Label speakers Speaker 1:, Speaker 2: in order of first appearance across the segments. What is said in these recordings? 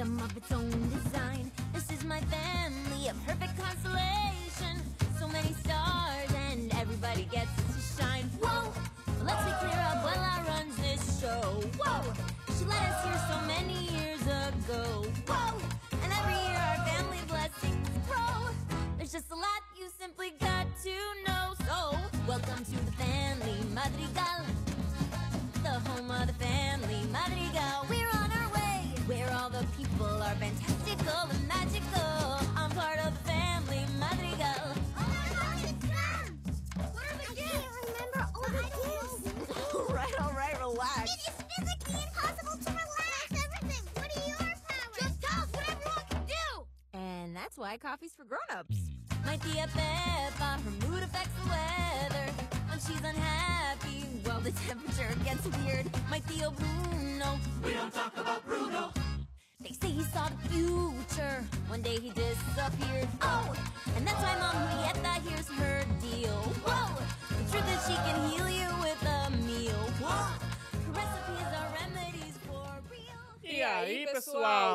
Speaker 1: the mother. the why coffee's for grown-ups. Might be a Peppa, her mood affects the weather. When she's unhappy, well, the temperature gets weird. Might be a Bruno. We don't talk about Bruno. They say he saw the future. One day he disappeared. Oh, and that's why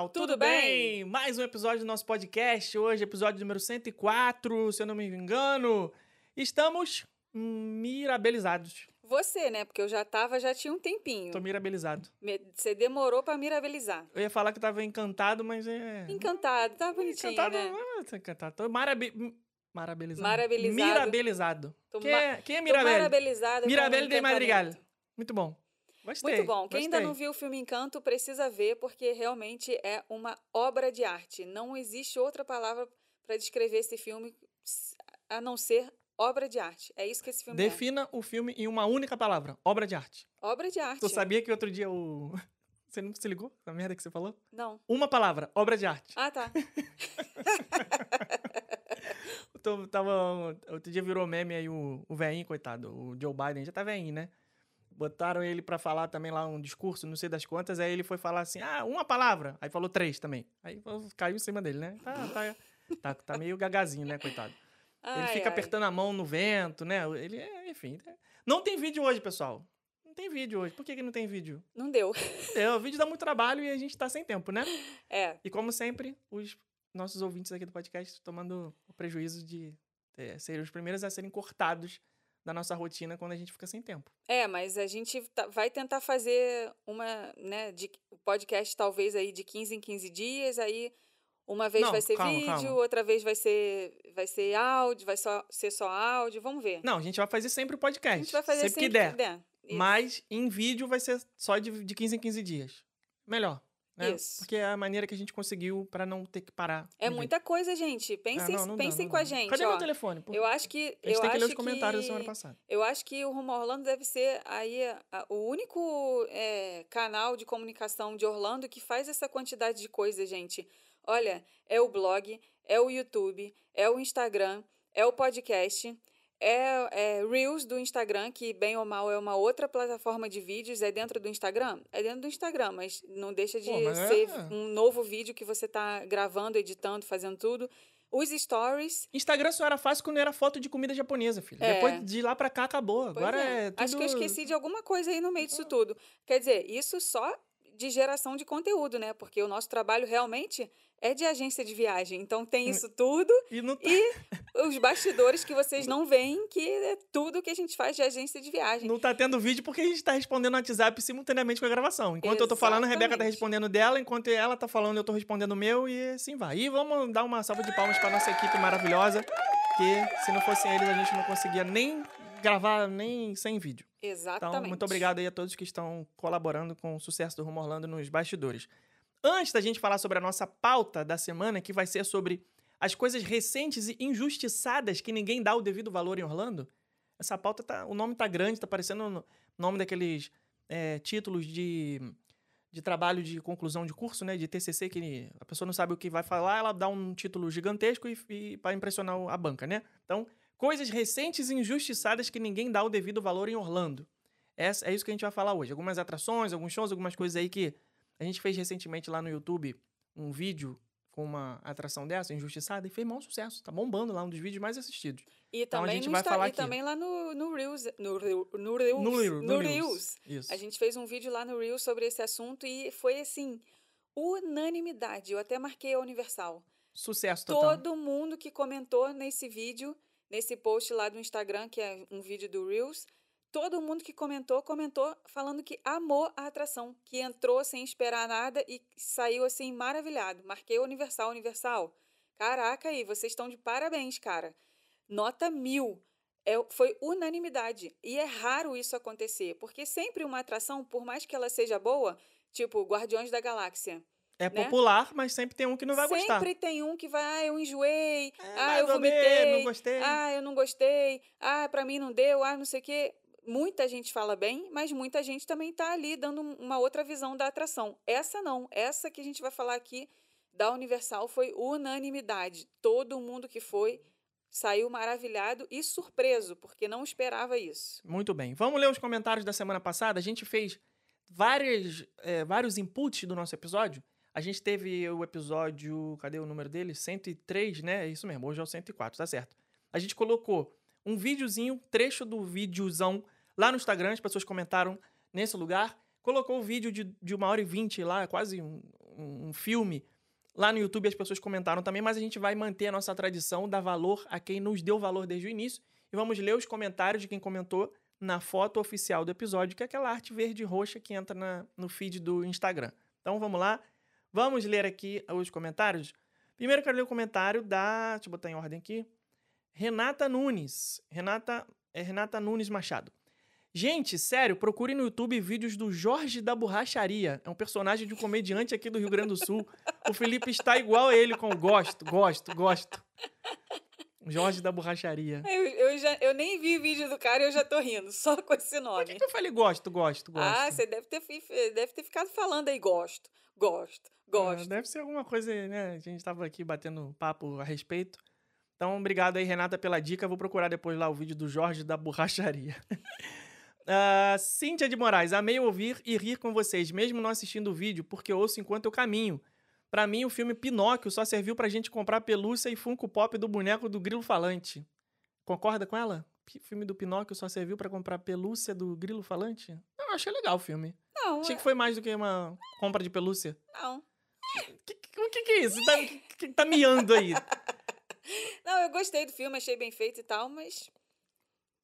Speaker 2: pessoal, tudo bem? Mais um episódio do nosso podcast. Hoje, episódio número 104, se eu não me engano. Estamos mirabilizados.
Speaker 3: Você, né? Porque eu já tava, já tinha um tempinho.
Speaker 2: Tô mirabilizado.
Speaker 3: Você demorou pra mirabilizar.
Speaker 2: Eu ia falar que tava encantado, mas é.
Speaker 3: Encantado, tá bonitinho,
Speaker 2: Encantado,
Speaker 3: né?
Speaker 2: tô encantado. Tô marabi... Marabilizado.
Speaker 3: Marabilizado.
Speaker 2: Mirabilizado.
Speaker 3: Tô
Speaker 2: Quem, é, quem é
Speaker 3: Tô
Speaker 2: Mirabelle?
Speaker 3: marabilizada com o
Speaker 2: Mirabelle de Madrigal. Muito bom. Gostei.
Speaker 3: Muito bom. Quem ainda
Speaker 2: gostei.
Speaker 3: não viu o filme Encanto precisa ver, porque realmente é uma obra de arte. Não existe outra palavra pra descrever esse filme a não ser obra de arte. É isso que esse filme
Speaker 2: Defina o filme em uma única palavra: obra de arte.
Speaker 3: é. Obra de arte.
Speaker 2: Tu sabia que outro dia o. Você não se ligou na merda que você falou?
Speaker 3: Não.
Speaker 2: Uma palavra: obra de arte.
Speaker 3: Ah, tá.
Speaker 2: Eu tava, outro dia virou meme aí o, o velhinho, coitado, o Joe Biden, já tá velhinho, né? Botaram ele pra falar também lá um discurso, não sei das quantas, aí ele foi falar assim, ah, uma palavra. Aí falou três também. Aí caiu em cima dele, né? Tá, tá, tá, tá meio gagazinho, né, coitado? ele
Speaker 3: Ai,
Speaker 2: fica
Speaker 3: ai.
Speaker 2: apertando a mão no vento, né? Ele, é, enfim. é- Não tem vídeo hoje, pessoal. Não tem vídeo hoje. Por que, que não tem vídeo?
Speaker 3: Não deu.
Speaker 2: É, o vídeo dá muito trabalho e a gente tá sem tempo, né?
Speaker 3: É.
Speaker 2: E como sempre, os nossos ouvintes aqui do podcast tomando o prejuízo de é, serem os primeiros a serem cortados da nossa rotina quando a gente fica sem tempo.
Speaker 3: É, mas a gente tá- vai tentar fazer uma, né, de podcast talvez aí de 15 em 15 dias, aí uma vez
Speaker 2: Não,
Speaker 3: vai ser
Speaker 2: calma,
Speaker 3: vídeo,
Speaker 2: calma.
Speaker 3: outra vez vai ser vai ser áudio, vai só ser só áudio, vamos ver.
Speaker 2: Não, a gente vai fazer sempre o podcast.
Speaker 3: a gente vai fazer
Speaker 2: sempre,
Speaker 3: sempre
Speaker 2: que der.
Speaker 3: Isso.
Speaker 2: Mas em vídeo vai ser só de, de 15 em 15 dias. Melhor. Né?
Speaker 3: Isso.
Speaker 2: Porque é a maneira que a gente conseguiu pra não ter que parar.
Speaker 3: É muita coisa, gente.
Speaker 2: Ah,
Speaker 3: Pensem,
Speaker 2: não, não dá,
Speaker 3: pensem
Speaker 2: não
Speaker 3: com a
Speaker 2: dá.
Speaker 3: gente,
Speaker 2: Cadê
Speaker 3: ó.
Speaker 2: meu telefone? Pô,
Speaker 3: Eu acho que
Speaker 2: a gente
Speaker 3: eu
Speaker 2: tem que ler
Speaker 3: acho
Speaker 2: os comentários
Speaker 3: que...
Speaker 2: da semana passada.
Speaker 3: Eu acho que o Rumo a Orlando deve ser aí a- o único é, canal de comunicação de Orlando que faz essa quantidade de coisa, gente. Olha, é o blog, é o YouTube, é o Instagram, é o podcast, é, é Reels do Instagram, que bem ou mal é uma outra plataforma de vídeos. É dentro do Instagram? É dentro do Instagram, mas não deixa de
Speaker 2: Pô, é-
Speaker 3: ser um novo vídeo que você está gravando, editando, fazendo tudo. Os stories,
Speaker 2: Instagram só era fácil quando era foto de comida japonesa, filho.
Speaker 3: É.
Speaker 2: Depois de lá pra cá acabou.
Speaker 3: Pois
Speaker 2: Agora
Speaker 3: é.
Speaker 2: é. tudo...
Speaker 3: Acho que eu esqueci de alguma coisa aí no meio disso tudo. Quer dizer, isso só de geração de conteúdo, né? Porque o nosso trabalho realmente é de agência de viagem. Então tem isso tudo
Speaker 2: E não tá,
Speaker 3: e os bastidores que vocês não veem, que é tudo que a gente faz de agência de viagem.
Speaker 2: não tá tendo vídeo porque a gente tá respondendo no WhatsApp simultaneamente com a gravação. Enquanto eu tô falando, a Rebeca tá
Speaker 3: Exatamente.
Speaker 2: respondendo dela. Enquanto ela tá falando, eu tô respondendo o meu. E assim vai. E vamos dar uma salva de palmas pra nossa equipe maravilhosa. Que se não fossem eles, a gente não conseguia nem gravar nem sem vídeo.
Speaker 3: Exatamente.
Speaker 2: Então, muito obrigado aí a todos que estão colaborando com o sucesso do Rumo Orlando nos bastidores. Antes da gente falar sobre a nossa pauta da semana, que vai ser sobre as coisas recentes e injustiçadas que ninguém dá o devido valor em Orlando, essa pauta tá. O nome tá grande, tá parecendo o nome daqueles é, títulos de, de trabalho de conclusão de curso, né? De TCC, que a pessoa não sabe o que vai falar, ela dá um título gigantesco e, e para impressionar a banca, né? Então, coisas recentes e injustiçadas que ninguém dá o devido valor em Orlando. Essa, é isso que a gente vai falar hoje. Algumas atrações, alguns shows, algumas coisas aí que a gente fez recentemente lá no YouTube um vídeo com uma atração dessa, injustiçada, e fez maior sucesso. Tá bombando lá, um dos vídeos mais assistidos.
Speaker 3: E
Speaker 2: Então, a
Speaker 3: também,
Speaker 2: gente
Speaker 3: no
Speaker 2: vai
Speaker 3: Insta-
Speaker 2: falar
Speaker 3: e
Speaker 2: aqui.
Speaker 3: também lá no, no Reels. No, Reel- no Reels.
Speaker 2: No,
Speaker 3: no Reels.
Speaker 2: Isso.
Speaker 3: A gente fez um vídeo lá no Reels sobre esse assunto e foi assim, unanimidade. Eu até marquei a Universal.
Speaker 2: Sucesso total.
Speaker 3: Todo mundo que comentou nesse vídeo, nesse post lá do Instagram, que é um vídeo do Reels, todo mundo que comentou, comentou falando que amou a atração, que entrou sem esperar nada e saiu assim maravilhado. Marquei Universal, Universal. Caraca aí, vocês estão de parabéns, cara. Nota mil. É, foi unanimidade. E é raro isso acontecer, porque sempre uma atração, por mais que ela seja boa, tipo Guardiões da Galáxia,
Speaker 2: É
Speaker 3: né?
Speaker 2: popular, mas sempre tem um que não vai gostar.
Speaker 3: Sempre tem um que vai, ah, eu enjoei,
Speaker 2: É,
Speaker 3: ah, eu vomitei,
Speaker 2: não gostei.
Speaker 3: ah, eu não gostei, ah, pra mim não deu, ah, não sei o quê. Muita gente fala bem, mas muita gente também tá ali dando um- uma outra visão da atração. Essa não, essa que a gente vai falar aqui da Universal foi unanimidade. Todo mundo que foi saiu maravilhado e surpreso, porque não esperava isso.
Speaker 2: Muito bem. Vamos ler os comentários da semana passada. A gente fez várias, é, vários inputs do nosso episódio. A gente teve o episódio. Cadê o número dele? 103, né? É isso mesmo. Hoje é o 104, tá certo. A gente colocou um videozinho, trecho do videozão lá no Instagram. As pessoas comentaram nesse lugar. Colocou o vídeo de, de uma hora e vinte lá, quase um, um, um filme Lá no YouTube as pessoas comentaram também, mas a gente vai manter a nossa tradição, dar valor a quem nos deu valor desde o início. E vamos ler os comentários de quem comentou na foto oficial do episódio, que é aquela arte verde e roxa que entra na, no feed do Instagram. Então vamos lá, vamos ler aqui os comentários. Primeiro quero ler o comentário da. Deixa eu botar em ordem aqui. Renata Nunes. Renata, é Renata Nunes Machado. Gente, sério, procure no YouTube vídeos do Jorge da Borracharia. É um personagem de um comediante aqui do Rio Grande do Sul. O Felipe está igual a ele com gosto, gosto, gosto. Jorge da Borracharia.
Speaker 3: Eu, eu, já, eu nem vi o vídeo do cara e eu já tô rindo, só com esse nome.
Speaker 2: Por que, que eu falei gosto, gosto, gosto?
Speaker 3: Ah, você deve ter, deve ter ficado falando aí gosto, gosto, gosto.
Speaker 2: É, deve ser alguma coisa, né? A gente tava aqui batendo papo a respeito. Então, obrigado aí, Renata, pela dica. Vou procurar depois lá o vídeo do Jorge da Borracharia. Uh, Cíntia de Moraes, amei ouvir e rir com vocês, mesmo não assistindo o vídeo, porque ouço enquanto eu caminho. Para mim, o filme Pinóquio só serviu pra gente comprar pelúcia e Funko Pop do boneco do Grilo Falante. Concorda com ela? O filme do Pinóquio só serviu para comprar pelúcia do Grilo Falante? Eu achei legal o filme.
Speaker 3: Não.
Speaker 2: Achei é... que foi mais do que uma compra de pelúcia.
Speaker 3: Não.
Speaker 2: O que, que, é isso? Tá, que, tá miando aí?
Speaker 3: Não, eu gostei do filme, achei bem feito e tal, mas.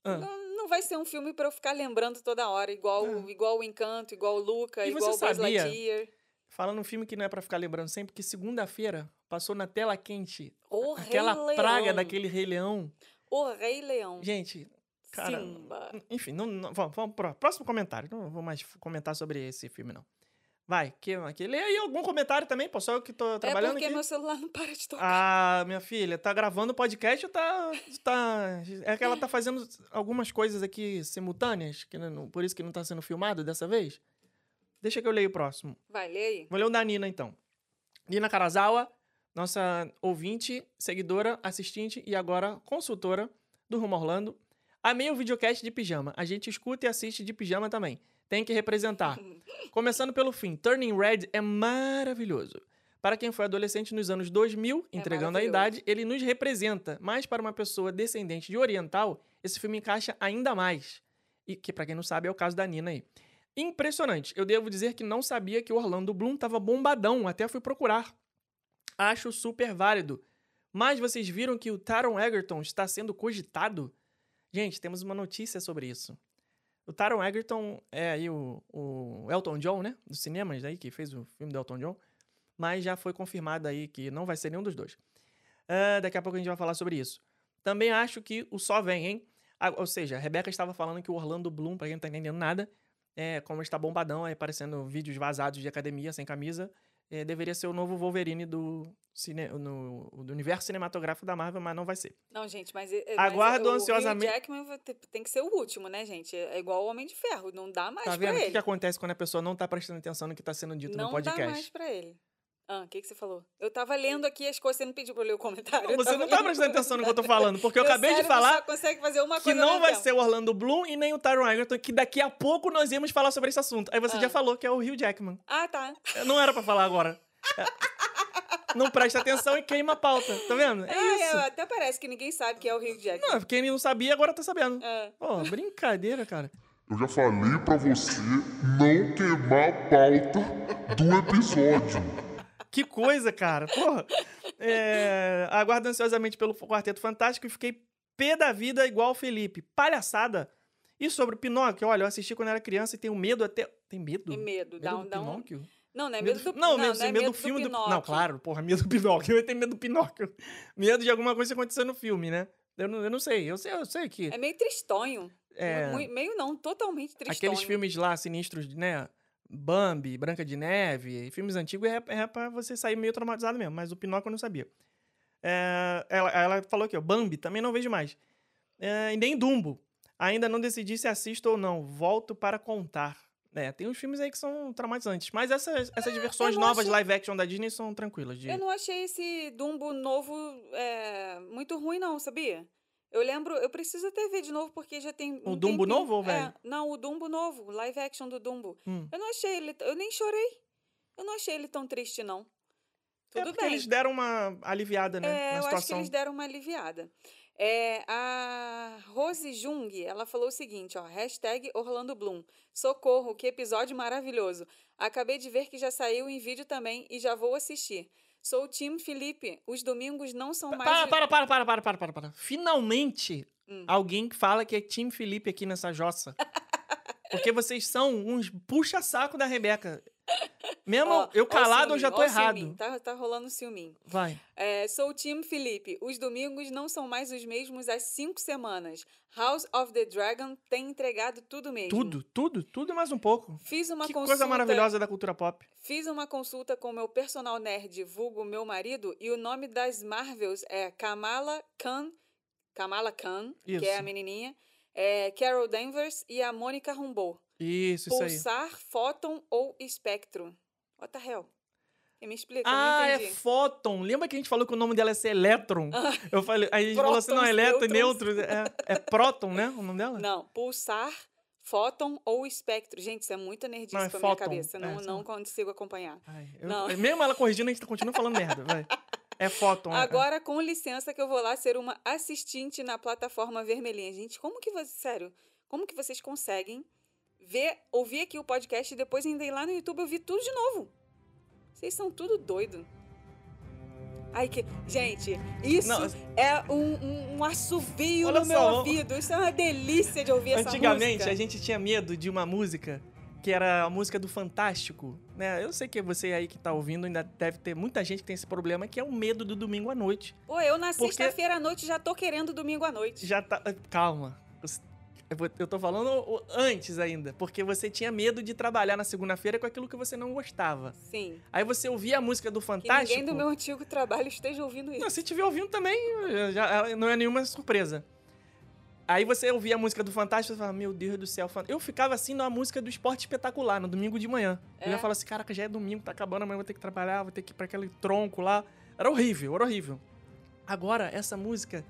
Speaker 3: Ah. Não, não vai ser um filme para eu ficar lembrando toda hora, igual, é. igual o Encanto, igual o Luca,
Speaker 2: e
Speaker 3: igual o Buzz Lightyear.
Speaker 2: Falando um filme que não é para ficar lembrando sempre, que segunda-feira passou na tela quente.
Speaker 3: O
Speaker 2: aquela
Speaker 3: Rei
Speaker 2: praga
Speaker 3: Leão.
Speaker 2: daquele Rei Leão.
Speaker 3: O Rei Leão.
Speaker 2: Gente, cara,
Speaker 3: Simba.
Speaker 2: enfim, não, não, vamos, vamos pro próximo comentário. Não vou mais comentar sobre esse filme não. Vai, que, que lê aí algum comentário também, pô, só eu que tô trabalhando
Speaker 3: É porque
Speaker 2: aqui.
Speaker 3: meu celular não para de tocar.
Speaker 2: Ah, minha filha, tá gravando o podcast ou tá, tá... É que ela tá fazendo algumas coisas aqui simultâneas, que não, por isso que não tá sendo filmado dessa vez. Deixa que eu leio o próximo.
Speaker 3: Vai, lê aí.
Speaker 2: Vou ler o da Nina, então. Nina Karazawa, nossa ouvinte, seguidora, assistente e agora consultora do Rumo Orlando. Amei o videocast de pijama. A gente escuta e assiste de pijama também tem que representar. Começando pelo fim, Turning Red é maravilhoso. Para quem foi adolescente nos anos 2000, é entregando a idade, ele nos representa. Mas para uma pessoa descendente de oriental, esse filme encaixa ainda mais. E que, para quem não sabe, é o caso da Nina aí. Impressionante. Eu devo dizer que não sabia que o Orlando Bloom estava bombadão, até fui procurar. Acho super válido. Mas vocês viram que o Taron Egerton está sendo cogitado? Gente, temos uma notícia sobre isso. O Taron Egerton é aí o, o Elton John, né? Dos cinemas aí, que fez o filme do Elton John. Mas já foi confirmado aí que não vai ser nenhum dos dois. Uh, daqui a pouco a gente vai falar sobre isso. Também acho que o só vem, hein? Ou seja, a Rebeca estava falando que o Orlando Bloom, pra quem não tá entendendo nada, é, como está bombadão, aí aparecendo vídeos vazados de academia sem camisa, é, deveria ser o novo Wolverine do, cine, no, do universo cinematográfico da Marvel, mas não vai ser.
Speaker 3: Não, gente, mas. mas
Speaker 2: Aguardo
Speaker 3: o
Speaker 2: ansiosamente.
Speaker 3: O Jackman tem que ser o último, né, gente? É igual o Homem de Ferro, não dá mais
Speaker 2: tá
Speaker 3: pra
Speaker 2: vendo?
Speaker 3: ele.
Speaker 2: O que, que acontece quando a pessoa não tá prestando atenção no que tá sendo dito
Speaker 3: não
Speaker 2: no podcast?
Speaker 3: Não dá mais pra ele. Ah, o que, que você falou? Eu tava lendo aqui as coisas, você não pediu pra eu ler o comentário.
Speaker 2: Não, você não tá prestando atenção no que eu tô falando, porque eu acabei de falar
Speaker 3: só consegue fazer uma
Speaker 2: que
Speaker 3: coisa
Speaker 2: não vai
Speaker 3: tempo.
Speaker 2: ser o Orlando Bloom e nem o Taron Egerton, que daqui a pouco nós íamos falar sobre esse assunto. Aí você
Speaker 3: Ah.
Speaker 2: já falou que é o Hugh Jackman.
Speaker 3: Ah, tá.
Speaker 2: Não era pra falar agora. É. Não presta atenção e queima a pauta, tá vendo? É
Speaker 3: Ah,
Speaker 2: isso.
Speaker 3: até parece que ninguém sabe que é o Hugh Jackman.
Speaker 2: Não, quem não sabia agora tá sabendo.
Speaker 3: É.
Speaker 2: Pô, brincadeira, cara.
Speaker 4: Eu já falei pra você não queimar a pauta do episódio.
Speaker 2: Que coisa, cara. Porra. É, aguardo ansiosamente pelo Quarteto Fantástico e fiquei pé da vida igual o Felipe. Palhaçada. E sobre o Pinóquio, olha, eu assisti quando era criança e tenho medo até. Tem medo?
Speaker 3: Tem medo, dá um-
Speaker 2: do
Speaker 3: dá um-
Speaker 2: Pinóquio?
Speaker 3: Não, não é medo do
Speaker 2: Não,
Speaker 3: não,
Speaker 2: medo,
Speaker 3: não é
Speaker 2: medo
Speaker 3: medo
Speaker 2: do filme do,
Speaker 3: Pinóquio.
Speaker 2: Não, claro, porra, medo do Pinóquio. Eu ia ter medo do Pinóquio. Medo de alguma coisa acontecer no filme, né? Eu não, eu não sei, eu sei, eu sei que.
Speaker 3: É meio tristonho.
Speaker 2: É.
Speaker 3: Meio não, totalmente tristonho.
Speaker 2: Aqueles filmes lá sinistros, né? Bambi, Branca de Neve, filmes antigos é, é pra você sair meio traumatizado mesmo, mas o Pinóquio eu não sabia. É, ela, ela falou aqui, ó, Bambi também não vejo mais. É, e nem Dumbo. Ainda não decidi se assisto ou não. Volto para contar. É, tem uns filmes aí que são traumatizantes. Mas essas, essas versões
Speaker 3: É, não
Speaker 2: novas
Speaker 3: achei-
Speaker 2: live action da Disney são tranquilas. De...
Speaker 3: Eu não achei esse Dumbo novo é, muito ruim, não, sabia? Eu lembro, eu preciso até ver de novo, porque já tem.
Speaker 2: O
Speaker 3: um
Speaker 2: Dumbo
Speaker 3: tempinho.
Speaker 2: novo ou
Speaker 3: É,
Speaker 2: velho?
Speaker 3: não, o Dumbo novo, live action do Dumbo.
Speaker 2: Hum.
Speaker 3: Eu não achei ele. Eu nem chorei. Eu não achei ele tão triste, não.
Speaker 2: É
Speaker 3: Tudo
Speaker 2: porque
Speaker 3: bem.
Speaker 2: eles deram uma aliviada, né?
Speaker 3: É, eu acho que
Speaker 2: situação.
Speaker 3: eles deram uma aliviada. É, a Rose Jung, ela falou o seguinte, ó, hashtag Orlando Bloom. Socorro, que episódio maravilhoso. Acabei de ver que já saiu em vídeo também e já vou assistir. Sou o Tim Felipe. Os domingos não são mais...
Speaker 2: Para, para, para, para, para, para, para, para. Finalmente,
Speaker 3: Hum.
Speaker 2: alguém que fala que é Tim Felipe aqui nessa jossa. Porque vocês são uns puxa-saco da Rebeca. Mesmo
Speaker 3: Ó,
Speaker 2: eu
Speaker 3: ó o
Speaker 2: calado, eu já tô
Speaker 3: ó o
Speaker 2: errado.
Speaker 3: Tá, tá rolando ciúminho.
Speaker 2: Vai.
Speaker 3: É, sou o Tim Felipe. Os domingos não são mais os mesmos há cinco semanas. House of the Dragon tem entregado tudo mesmo.
Speaker 2: Tudo, tudo, tudo e mais um pouco.
Speaker 3: Fiz uma
Speaker 2: que
Speaker 3: consulta...
Speaker 2: coisa maravilhosa da cultura pop.
Speaker 3: Fiz uma consulta com meu personal nerd, vulgo meu marido, e o nome das Marvels é Kamala Khan, Kamala Khan, que é a
Speaker 2: Isso.
Speaker 3: menininha, é Carol Danvers e a Mônica Rambeau.
Speaker 2: Isso, isso aí.
Speaker 3: Pulsar, Fóton ou Espectro? What the hell? Quem me explica?
Speaker 2: Ah, é. Fóton. Lembra que a gente falou que o nome dela é ser Elétron? Eu falei, aí a gente falou assim, não,
Speaker 3: Prótons,
Speaker 2: elétron e neutros. É, é Próton, né? O nome dela?
Speaker 3: Não, pulsar, Fóton ou Espectro. Gente, isso é muito nerdice
Speaker 2: Não, é
Speaker 3: pra minha
Speaker 2: fóton.
Speaker 3: cabeça.
Speaker 2: É,
Speaker 3: Não,
Speaker 2: sim.
Speaker 3: não consigo acompanhar.
Speaker 2: Ai, eu-
Speaker 3: Não.
Speaker 2: Mesmo ela corrigindo, a gente continua falando merda, vai. É Fóton. é-
Speaker 3: Agora, com licença, que eu vou lá ser uma assistente na plataforma vermelhinha. Gente, como que você. Sério, como que vocês conseguem ver, ouvir aqui o podcast e depois ainda ir lá no YouTube ouvir tudo de novo? Vocês são tudo doido. Ai, que. Gente, isso
Speaker 2: Não,
Speaker 3: é um, um, um assovio no
Speaker 2: só,
Speaker 3: meu
Speaker 2: vamos-
Speaker 3: ouvido. Isso é uma delícia de ouvir essa
Speaker 2: Antigamente,
Speaker 3: música.
Speaker 2: a gente tinha medo de uma música que era a música do Fantástico, né? Eu sei que você aí que tá ouvindo ainda deve ter muita gente que tem esse problema, que é o medo do domingo à noite.
Speaker 3: Pô, eu na
Speaker 2: Porque-
Speaker 3: sexta-feira à noite já tô querendo domingo à noite.
Speaker 2: Já tá. Calma. Eu Eu tô falando antes ainda, porque você tinha medo de trabalhar na segunda-feira com aquilo que você não gostava.
Speaker 3: Sim.
Speaker 2: Aí você ouvia a música do
Speaker 3: Que
Speaker 2: Fantástico.
Speaker 3: ninguém do meu antigo trabalho esteja ouvindo isso.
Speaker 2: Não, se estiver ouvindo também, já, não é nenhuma surpresa. Aí você ouvia a música do Fantástico e falava, meu Deus do céu. fan-". Eu ficava assim na música do Esporte Espetacular, no domingo de manhã. Eu
Speaker 3: É?
Speaker 2: ia falar assim, caraca, já é domingo, tá acabando, amanhã eu vou ter que trabalhar, vou ter que ir pra aquele tronco lá. Era horrível, era horrível. Agora, essa música,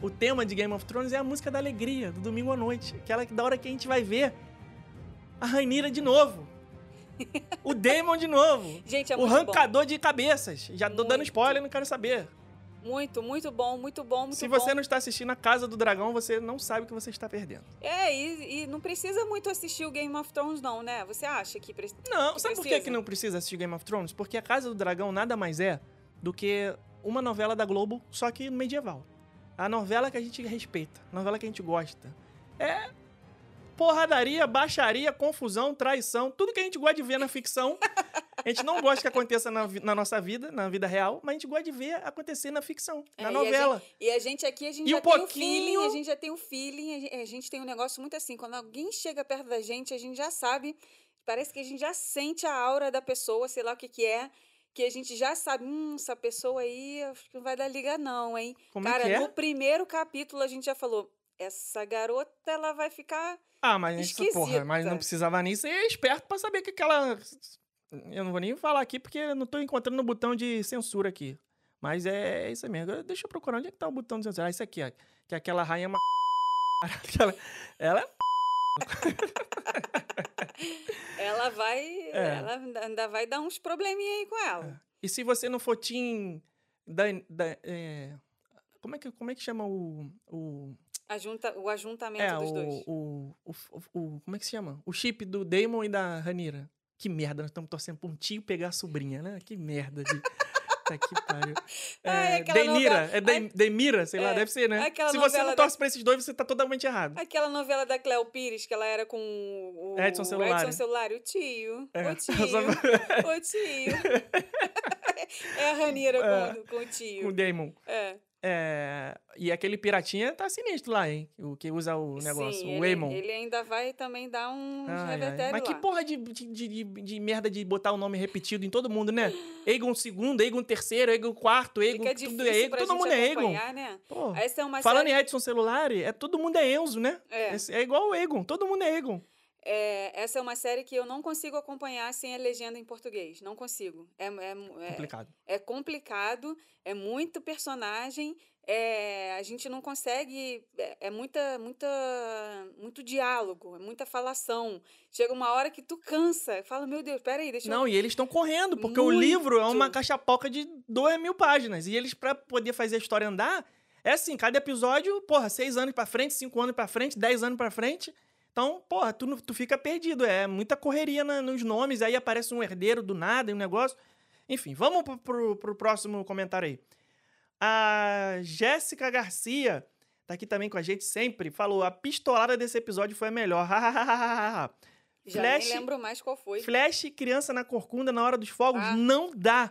Speaker 2: o tema de Game of Thrones é a música da alegria, do domingo à noite. Aquela que da hora que a gente vai ver a Rainira de novo. o Daemon de novo.
Speaker 3: Gente, é
Speaker 2: o
Speaker 3: muito bom.
Speaker 2: arrancador de cabeças. Já tô dando
Speaker 3: Muito.
Speaker 2: spoiler, não quero saber.
Speaker 3: Muito, muito bom, muito bom, muito
Speaker 2: Se
Speaker 3: bom.
Speaker 2: você não está assistindo a Casa do Dragão, você não sabe o que você está perdendo.
Speaker 3: É, e, e não precisa muito assistir o Game of Thrones, não, né? Você acha que precisa?
Speaker 2: Não,
Speaker 3: Que
Speaker 2: sabe por que,
Speaker 3: precisa?
Speaker 2: que não precisa assistir Game of Thrones? Porque a Casa do Dragão nada mais é do que uma novela da Globo, só que medieval. A novela que a gente respeita, a novela que a gente gosta. É porradaria, baixaria, confusão, traição, tudo que a gente gosta de ver na ficção. A gente não gosta que aconteça na, na nossa vida, na vida real, mas a gente gosta de ver acontecer na ficção,
Speaker 3: É,
Speaker 2: na
Speaker 3: e a
Speaker 2: novela.
Speaker 3: E a gente aqui, a gente
Speaker 2: E
Speaker 3: já
Speaker 2: um
Speaker 3: tem o
Speaker 2: pouquinho-
Speaker 3: feeling, a gente já tem o feeling, a gente, a gente tem um negócio muito assim, quando alguém chega perto da gente, a gente já sabe, parece que a gente já sente a aura da pessoa, sei lá o que que é, que a gente já sabe, hum, essa pessoa aí, acho que não vai dar liga não, hein?
Speaker 2: Como é
Speaker 3: Cara,
Speaker 2: que é?
Speaker 3: no primeiro capítulo a gente já falou, essa garota, ela vai ficar...
Speaker 2: Ah, mas isso, porra,
Speaker 3: Esquisita.
Speaker 2: mas não precisava nem ser esperto pra saber que aquela. Eu não vou nem falar aqui porque eu não tô encontrando o botão de censura aqui. Mas é isso aí mesmo. Deixa eu procurar onde é que tá o botão de censura. Ah, isso aqui, ó. Que é aquela rainha ma... Aquela- Ela é.
Speaker 3: Ela vai,
Speaker 2: É.
Speaker 3: ela ainda- vai dar uns probleminha aí com ela.
Speaker 2: E se você não for Team. Da, da- é, Como, é que, como é que chama o. o
Speaker 3: A junta, o ajuntamento
Speaker 2: é,
Speaker 3: dos
Speaker 2: o,
Speaker 3: dois.
Speaker 2: o, o, o- Como é que se chama? O chip do Damon e da Ranira. Que merda, nós estamos torcendo pra um tio pegar a sobrinha, né? Que merda de. Tá que pariu.
Speaker 3: Ai,
Speaker 2: É,
Speaker 3: aquela
Speaker 2: Denira,
Speaker 3: novela-
Speaker 2: é Dem- Demira, sei lá,
Speaker 3: É,
Speaker 2: deve ser, né? Se você não
Speaker 3: da-
Speaker 2: torce pra esses dois, você tá totalmente errado.
Speaker 3: Aquela novela da Cleo Pires, que ela era com o
Speaker 2: Edson Celulari.
Speaker 3: Edson Celulari, o tio.
Speaker 2: É,
Speaker 3: O tio.
Speaker 2: só-
Speaker 3: o tio. é a Ranira
Speaker 2: É,
Speaker 3: com, com o
Speaker 2: Com o
Speaker 3: tio.
Speaker 2: Damon.
Speaker 3: É.
Speaker 2: É, e aquele piratinha tá sinistro lá, hein? O que usa o negócio,
Speaker 3: Sim,
Speaker 2: o
Speaker 3: ele,
Speaker 2: Aemon.
Speaker 3: ele ainda vai também dar um
Speaker 2: Ai, Mas que
Speaker 3: lá.
Speaker 2: porra de, de, de, de- merda de botar o nome repetido em todo mundo, né? Egon II, Egon III, Egon IV, Egon,
Speaker 3: Fica
Speaker 2: tudo é Egon. Todo mundo é Egon.
Speaker 3: né?
Speaker 2: Pô, Falando
Speaker 3: série...
Speaker 2: em Edson Celular, é todo mundo é Enzo, né?
Speaker 3: É.
Speaker 2: É igual o Egon, todo mundo é Egon.
Speaker 3: É, essa é uma série que eu não consigo acompanhar sem a legenda em português. Não consigo. É, é, é
Speaker 2: Complicado.
Speaker 3: é complicado, é muito personagem, é, a gente não consegue. É, é muita, muita, muito diálogo, é muita falação. Chega uma hora que tu cansa. Fala, meu Deus, peraí, deixa eu.
Speaker 2: Não, e eles estão correndo, porque o livro é uma
Speaker 3: Muito.
Speaker 2: cachapoca de 2 mil páginas. E eles, pra poder fazer a história andar, é assim, cada episódio, porra, seis anos pra frente, cinco anos pra frente, dez anos pra frente. Então, porra, tu, tu fica perdido. É muita correria na- nos nomes, aí aparece um herdeiro do nada e um negócio. Enfim, vamos pro, pro, pro próximo comentário aí. A Jéssica Garcia tá aqui também com a gente sempre. Falou: a pistolada desse episódio foi a melhor.
Speaker 3: Já
Speaker 2: Flash-
Speaker 3: nem lembro mais qual foi.
Speaker 2: Flash, criança na corcunda na hora dos fogos,
Speaker 3: Ah.
Speaker 2: não dá.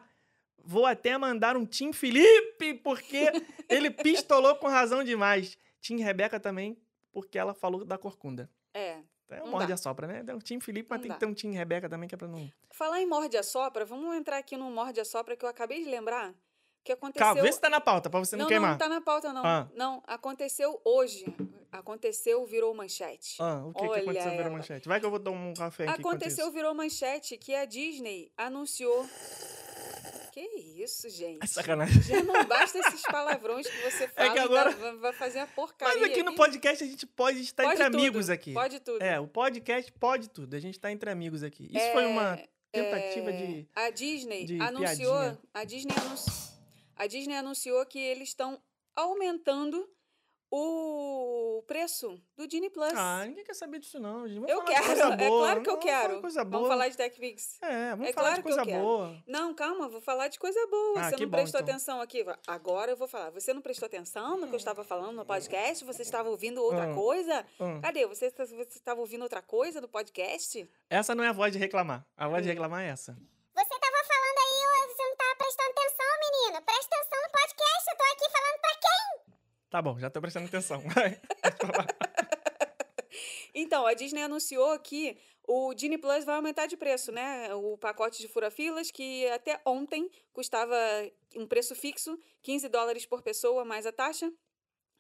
Speaker 2: Vou até mandar um Tim Felipe, porque ele pistolou com razão demais. Tim Rebeca também, porque ela falou da corcunda.
Speaker 3: É.
Speaker 2: Um
Speaker 3: Não
Speaker 2: morde a sopra, né? Tem um Tim Felipe, mas
Speaker 3: Não
Speaker 2: tem
Speaker 3: dá.
Speaker 2: que ter um Tim Rebeca também, que é pra não.
Speaker 3: Falar em morde a sopra, vamos entrar aqui no morde a sopra que eu acabei de lembrar. Que aconteceu.
Speaker 2: Calma, vê se tá na pauta, pra você não,
Speaker 3: não,
Speaker 2: queimar.
Speaker 3: não tá na pauta, não.
Speaker 2: Ah.
Speaker 3: Não, aconteceu hoje. Aconteceu, virou manchete.
Speaker 2: Ah, o que, que
Speaker 3: Olha
Speaker 2: aconteceu virou
Speaker 3: ela.
Speaker 2: manchete? Vai que eu vou dar um café aqui.
Speaker 3: Aconteceu, virou manchete que a Disney anunciou. Que isso, gente?
Speaker 2: É sacanagem.
Speaker 3: Já não basta esses palavrões que você fala
Speaker 2: que
Speaker 3: e
Speaker 2: agora-
Speaker 3: dá- vai- fazer a porcaria.
Speaker 2: Mas aqui no podcast a gente pode estar
Speaker 3: Pode
Speaker 2: entre
Speaker 3: tudo,
Speaker 2: amigos aqui.
Speaker 3: Pode tudo.
Speaker 2: É, o podcast pode tudo. A gente tá entre amigos aqui. Isso foi uma tentativa
Speaker 3: É,
Speaker 2: de.
Speaker 3: A Disney
Speaker 2: de
Speaker 3: anunciou.
Speaker 2: piadinha.
Speaker 3: A Disney, anunci- a Disney anunciou que eles estão aumentando o preço do Disney Plus.
Speaker 2: Ah, ninguém quer saber disso, não. gente. Vamos
Speaker 3: eu
Speaker 2: falar de
Speaker 3: quero,
Speaker 2: coisa
Speaker 3: é
Speaker 2: boa.
Speaker 3: claro que eu
Speaker 2: Vamos falar de
Speaker 3: quero.
Speaker 2: Coisa boa.
Speaker 3: Vamos falar de TechPix.
Speaker 2: É, vamos
Speaker 3: É
Speaker 2: falar
Speaker 3: claro
Speaker 2: de
Speaker 3: que eu
Speaker 2: coisa
Speaker 3: quero.
Speaker 2: boa.
Speaker 3: Não, calma, vou falar de coisa boa.
Speaker 2: Ah,
Speaker 3: você não
Speaker 2: bom,
Speaker 3: prestou
Speaker 2: então.
Speaker 3: atenção aqui. Agora eu vou falar. Você não prestou atenção no que eu estava falando no podcast? Você estava ouvindo outra
Speaker 2: Ah.
Speaker 3: coisa?
Speaker 2: Hum.
Speaker 3: Cadê? Você está- você estava ouvindo outra coisa no podcast?
Speaker 2: Essa não é a voz de reclamar. A voz de
Speaker 3: Hum.
Speaker 2: reclamar é essa.
Speaker 5: Você tava falando aí, você não tava prestando atenção, menino. Presta atenção no podcast, eu tô aqui falando pra quem?
Speaker 2: Tá bom, já tô prestando atenção.
Speaker 3: Então, a Disney anunciou que o Disney Plus vai aumentar de preço, né? O pacote de fura-filas, que até ontem custava um preço fixo, 15 dólares por pessoa mais a taxa.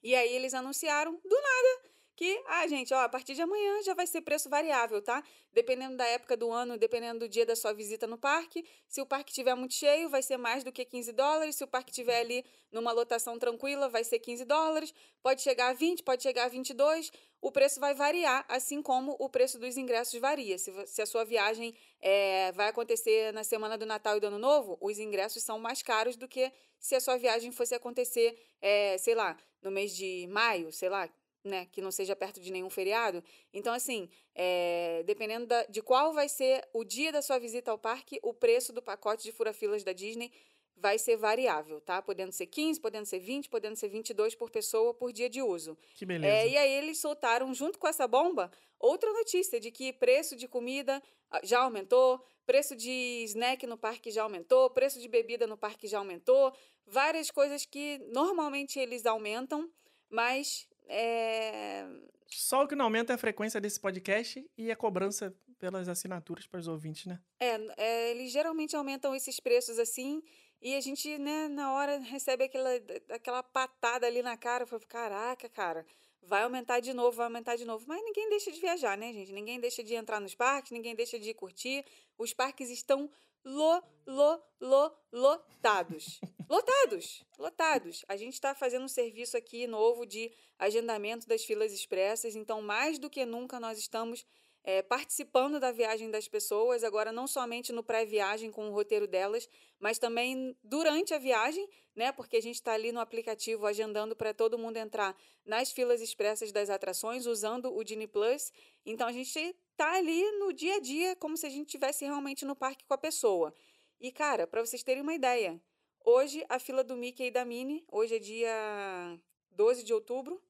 Speaker 3: E aí eles anunciaram, do nada, que, ah, gente, ó, a partir de amanhã já vai ser preço variável, tá? Dependendo da época do ano, dependendo do dia da sua visita no parque. Se o parque estiver muito cheio, vai ser mais do que 15 dólares. Se o parque estiver ali numa lotação tranquila, vai ser 15 dólares. Pode chegar a 20, pode chegar a 22. O preço vai variar, assim como o preço dos ingressos varia. Se, se a sua viagem eh, vai acontecer na semana do Natal e do Ano Novo, os ingressos são mais caros do que se a sua viagem fosse acontecer, eh, sei lá, no mês de maio, sei lá, né, que não seja perto de nenhum feriado. Então, assim, eh, dependendo da- de qual vai ser o dia da sua visita ao parque, o preço do pacote de fura-filas da Disney vai ser variável, tá? Podendo ser 15, podendo ser 20, podendo ser 22 por pessoa por dia de uso.
Speaker 2: Que beleza.
Speaker 3: É, e aí eles soltaram, junto com essa bomba, outra notícia de que preço de comida ah, já aumentou, preço de snack no parque já aumentou, preço de bebida no parque já aumentou, várias coisas que normalmente eles aumentam, mas é,
Speaker 2: Só o que não aumenta é a frequência desse podcast e a cobrança pelas assinaturas para os ouvintes, né?
Speaker 3: é, é, eles geralmente aumentam esses preços assim e a gente, né, na hora recebe aquela, aquela patada ali na cara, fala, caraca, cara, vai aumentar de novo, vai aumentar de novo. Mas ninguém deixa de viajar, né, gente? Ninguém deixa de entrar nos parques, ninguém deixa de curtir. Os parques estão lo, lo, lo, lotados. lotados, lotados. A gente está fazendo um serviço aqui novo de agendamento das filas expressas, então mais do que nunca nós estamos é, participando da viagem das pessoas, agora não somente no pré-viagem com o roteiro delas, mas também durante a viagem, né? Porque a gente está ali no aplicativo agendando para todo mundo entrar nas filas expressas das atrações usando o Disney Plus. Então a gente está ali no dia a dia, como se a gente estivesse realmente no parque com a pessoa. E, cara, para vocês terem uma ideia, hoje a fila do Mickey e da Minnie, hoje é dia 12 de outubro,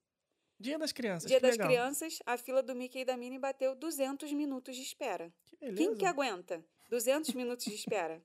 Speaker 2: Dia das crianças.
Speaker 3: Dia das
Speaker 2: legal.
Speaker 3: Crianças, a fila do Mickey e da Minnie bateu 200 minutos de espera.
Speaker 2: Que beleza.
Speaker 3: Quem que aguenta 200 minutos de espera?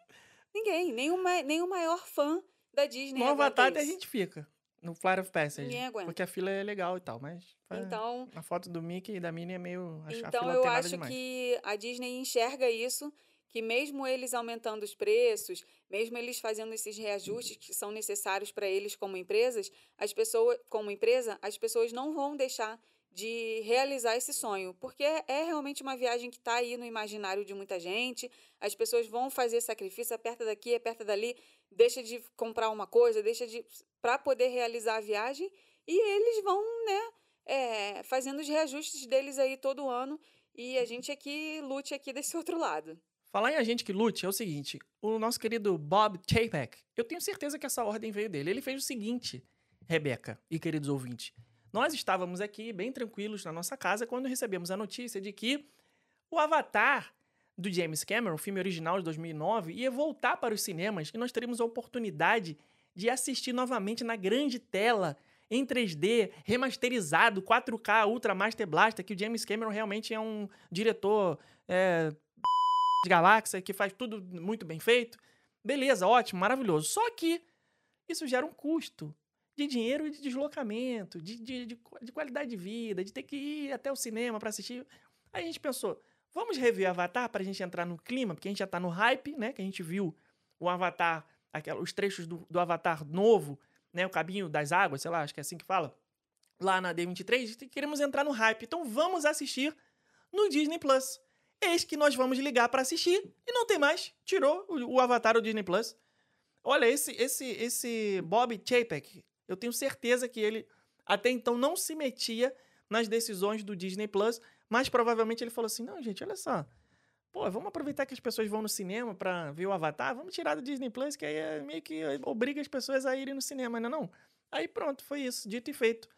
Speaker 3: Ninguém, nem o, ma- nem o maior fã da Disney
Speaker 2: No Avatar até a gente fica. No Flight of Passage.
Speaker 3: Ninguém aguenta.
Speaker 2: Porque a fila é legal e tal, mas...
Speaker 3: Então,
Speaker 2: A foto do Mickey e da Minnie é meio... a
Speaker 3: então eu acho
Speaker 2: demais.
Speaker 3: que a Disney enxerga isso, que mesmo eles aumentando os preços, mesmo eles fazendo esses reajustes que são necessários para eles como empresas, as pessoas, como empresa, as pessoas não vão deixar de realizar esse sonho, porque é, é realmente uma viagem que está aí no imaginário de muita gente. As pessoas vão fazer sacrifício, aperta daqui, aperta dali, deixa de comprar uma coisa, deixa de para poder realizar a viagem e eles vão, né, é, fazendo os reajustes deles aí todo ano e a gente aqui lute aqui desse outro lado.
Speaker 2: Falar em a gente que lute é o seguinte: o nosso querido Bob Chapek, eu tenho certeza que essa ordem veio dele. Ele fez o seguinte, Rebeca e queridos ouvintes. Nós estávamos aqui bem tranquilos na nossa casa quando recebemos a notícia de que o Avatar do James Cameron, o filme original de 2009, ia voltar para os cinemas e nós teríamos a oportunidade de assistir novamente na grande tela, em 3D, remasterizado, 4K, Ultra Master Blaster, que o James Cameron realmente é um diretor é, de galáxia, que faz tudo muito bem feito. Beleza, ótimo, maravilhoso. Só que isso gera um custo de dinheiro e de deslocamento, de, de, de, de qualidade de vida, de ter que ir até o cinema para assistir. Aí a gente pensou, vamos rever Avatar para a gente entrar no clima, porque a gente já tá no hype, né? Que a gente viu o Avatar, aquela, os trechos do, do Avatar novo, né? O Caminho das Águas, sei lá, acho que é assim que fala, lá na D23, queremos entrar no hype. Então vamos assistir no Disney Plus. Eis que nós vamos ligar para assistir e não tem mais. Tirou o, o Avatar do Disney Plus. Olha, esse esse esse Bob Chapek, eu tenho certeza que ele até então não se metia nas decisões do Disney Plus, mas provavelmente ele falou assim: não, gente, olha só. Pô, vamos aproveitar que as pessoas vão no cinema para ver o Avatar, vamos tirar do Disney Plus, que aí é meio que obriga as pessoas a irem no cinema, não é não? Aí pronto, foi isso, dito e feito.